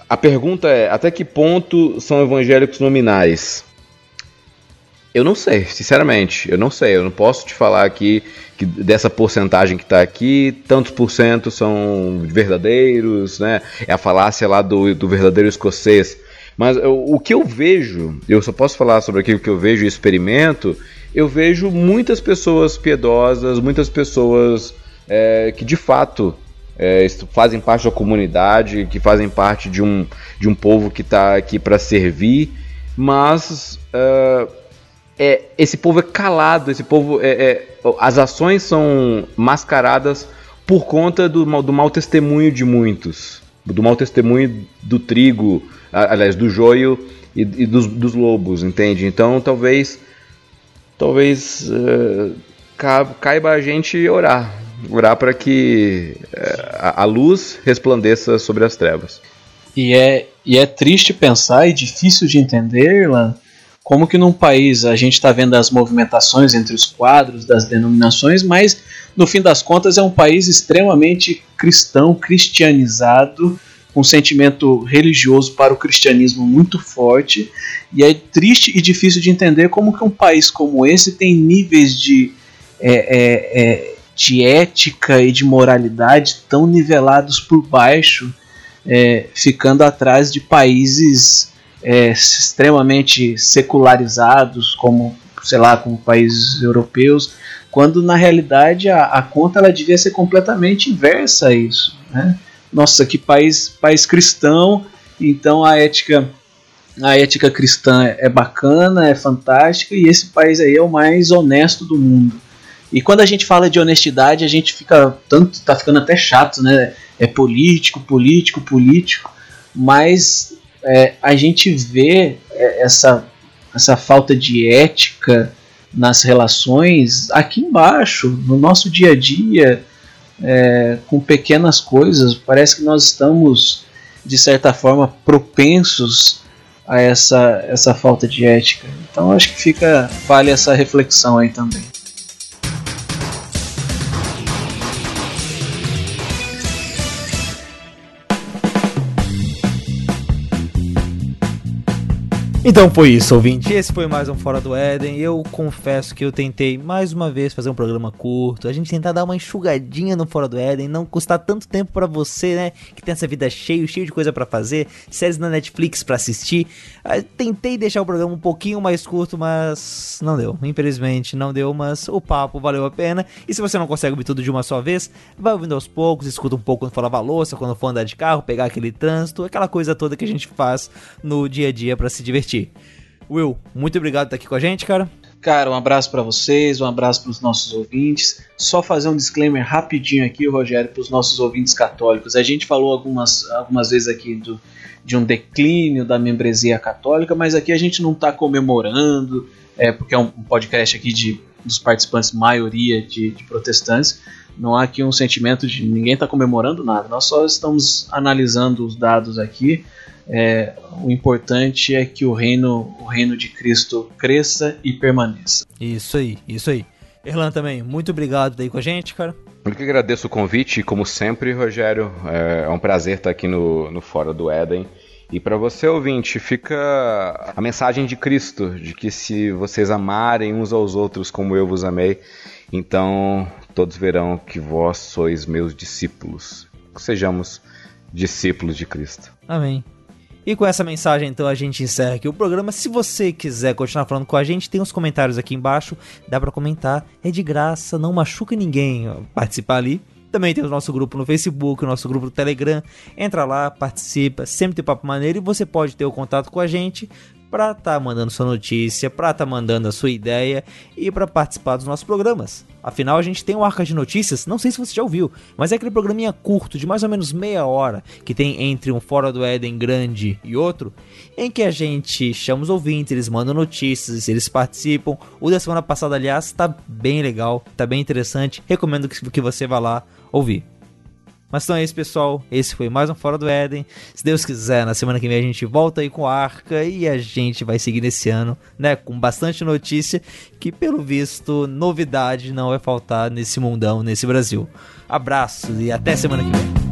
a pergunta é: até que ponto são evangélicos nominais? Eu não sei, sinceramente, eu não sei. Eu não posso te falar aqui que dessa porcentagem que está aqui, tantos por cento são verdadeiros, né? É a falácia lá do, do verdadeiro escocês. Mas eu- o que eu vejo, eu só posso falar sobre aquilo que eu vejo e experimento, eu vejo muitas pessoas piedosas, muitas pessoas é, que de fato é, fazem parte da comunidade, que fazem parte de um, de um povo que está aqui para servir, mas é, é, esse povo é calado, esse povo é, é- as ações são mascaradas por conta do, do mau testemunho de muitos, do mau testemunho do trigo, aliás, do joio e, e dos, dos lobos, entende? Então talvez talvez ca- caiba a gente orar, orar para que a, a luz resplandeça sobre as trevas. E é, e é triste pensar e difícil de entender, Irlan, como que num país a gente está vendo as movimentações entre os quadros das denominações, mas no fim das contas é um país extremamente cristão, cristianizado, um sentimento religioso para o cristianismo muito forte e é triste e difícil de entender como que um país como esse tem níveis de, é, é, é, de ética e de moralidade tão nivelados por baixo, é, ficando atrás de países é, extremamente secularizados, como sei lá, como países europeus, quando na realidade a, a conta ela devia ser completamente inversa a isso. Né? Nossa, que país, país cristão, então a ética a ética cristã é bacana, é fantástica e esse país aí é o mais honesto do mundo. E quando a gente fala de honestidade, a gente fica tanto tá ficando até chato, né? É político, político, político, mas é, a gente vê é, essa essa falta de ética nas relações aqui embaixo, no nosso dia a dia, é, com pequenas coisas. Parece que nós estamos, de certa forma, propensos a essa, essa falta de ética. Então acho que fica vale essa reflexão aí também. Então foi isso, ouvinte. Esse foi mais um Fora do Éden. Eu confesso que eu tentei mais uma vez fazer um programa curto. A gente tentar dar uma enxugadinha no Fora do Éden, não custar tanto tempo para você, né? Que tem essa vida cheio, cheio de coisa para fazer, séries na Netflix para assistir. Eu tentei deixar o programa um pouquinho mais curto, mas não deu. Infelizmente não deu, mas o papo valeu a pena. E se você não consegue ouvir tudo de uma só vez, vai ouvindo aos poucos, escuta um pouco quando for lavar louça, quando for andar de carro, pegar aquele trânsito, aquela coisa toda que a gente faz no dia a dia para se divertir. Will, muito obrigado por estar aqui com a gente, cara. Cara, um abraço para vocês, um abraço para os nossos ouvintes. Só fazer um disclaimer rapidinho aqui, Rogério, para os nossos ouvintes católicos. A gente falou algumas, algumas vezes aqui do, de um declínio da membresia católica, mas aqui a gente não está comemorando, é, porque é um podcast aqui de, dos participantes, maioria de, de protestantes. Não há aqui um sentimento de ninguém está comemorando nada. Nós só estamos analisando os dados aqui é, o importante é que o reino, o reino de Cristo cresça e permaneça. Isso aí, isso aí. Erlan também, muito obrigado daí com a gente, cara. Eu que agradeço o convite, como sempre, Rogério. É, é um prazer estar aqui no, no Fora do Éden. E para você, ouvinte, fica a mensagem de Cristo, de que se vocês amarem uns aos outros como eu vos amei, então todos verão que vós sois meus discípulos. Que sejamos discípulos de Cristo. Amém. E com essa mensagem, então, a gente encerra aqui o programa. Se você quiser continuar falando com a gente, tem uns comentários aqui embaixo. Dá para comentar. É de graça, não machuca ninguém participar ali. Também tem o nosso grupo no Facebook, o nosso grupo no Telegram. Entra lá, participa, sempre tem papo maneiro e você pode ter o contato com a gente para estar tá mandando sua notícia, para estar tá mandando a sua ideia e para participar dos nossos programas. Afinal, a gente tem o Arca de Notícias, não sei se você já ouviu, mas é aquele programinha curto, de mais ou menos meia hora, que tem entre um Fora do Éden grande e outro, em que a gente chama os ouvintes, eles mandam notícias, eles participam. O da semana passada, aliás, está bem legal, está bem interessante, recomendo que você vá lá ouvir. Mas então é isso, pessoal. Esse foi mais um Fora do Éden. Se Deus quiser, na semana que vem a gente volta aí com a Arca e a gente vai seguir nesse ano, né? Com bastante notícia, que pelo visto, novidade não vai faltar nesse mundão, nesse Brasil. Abraço e até semana que vem.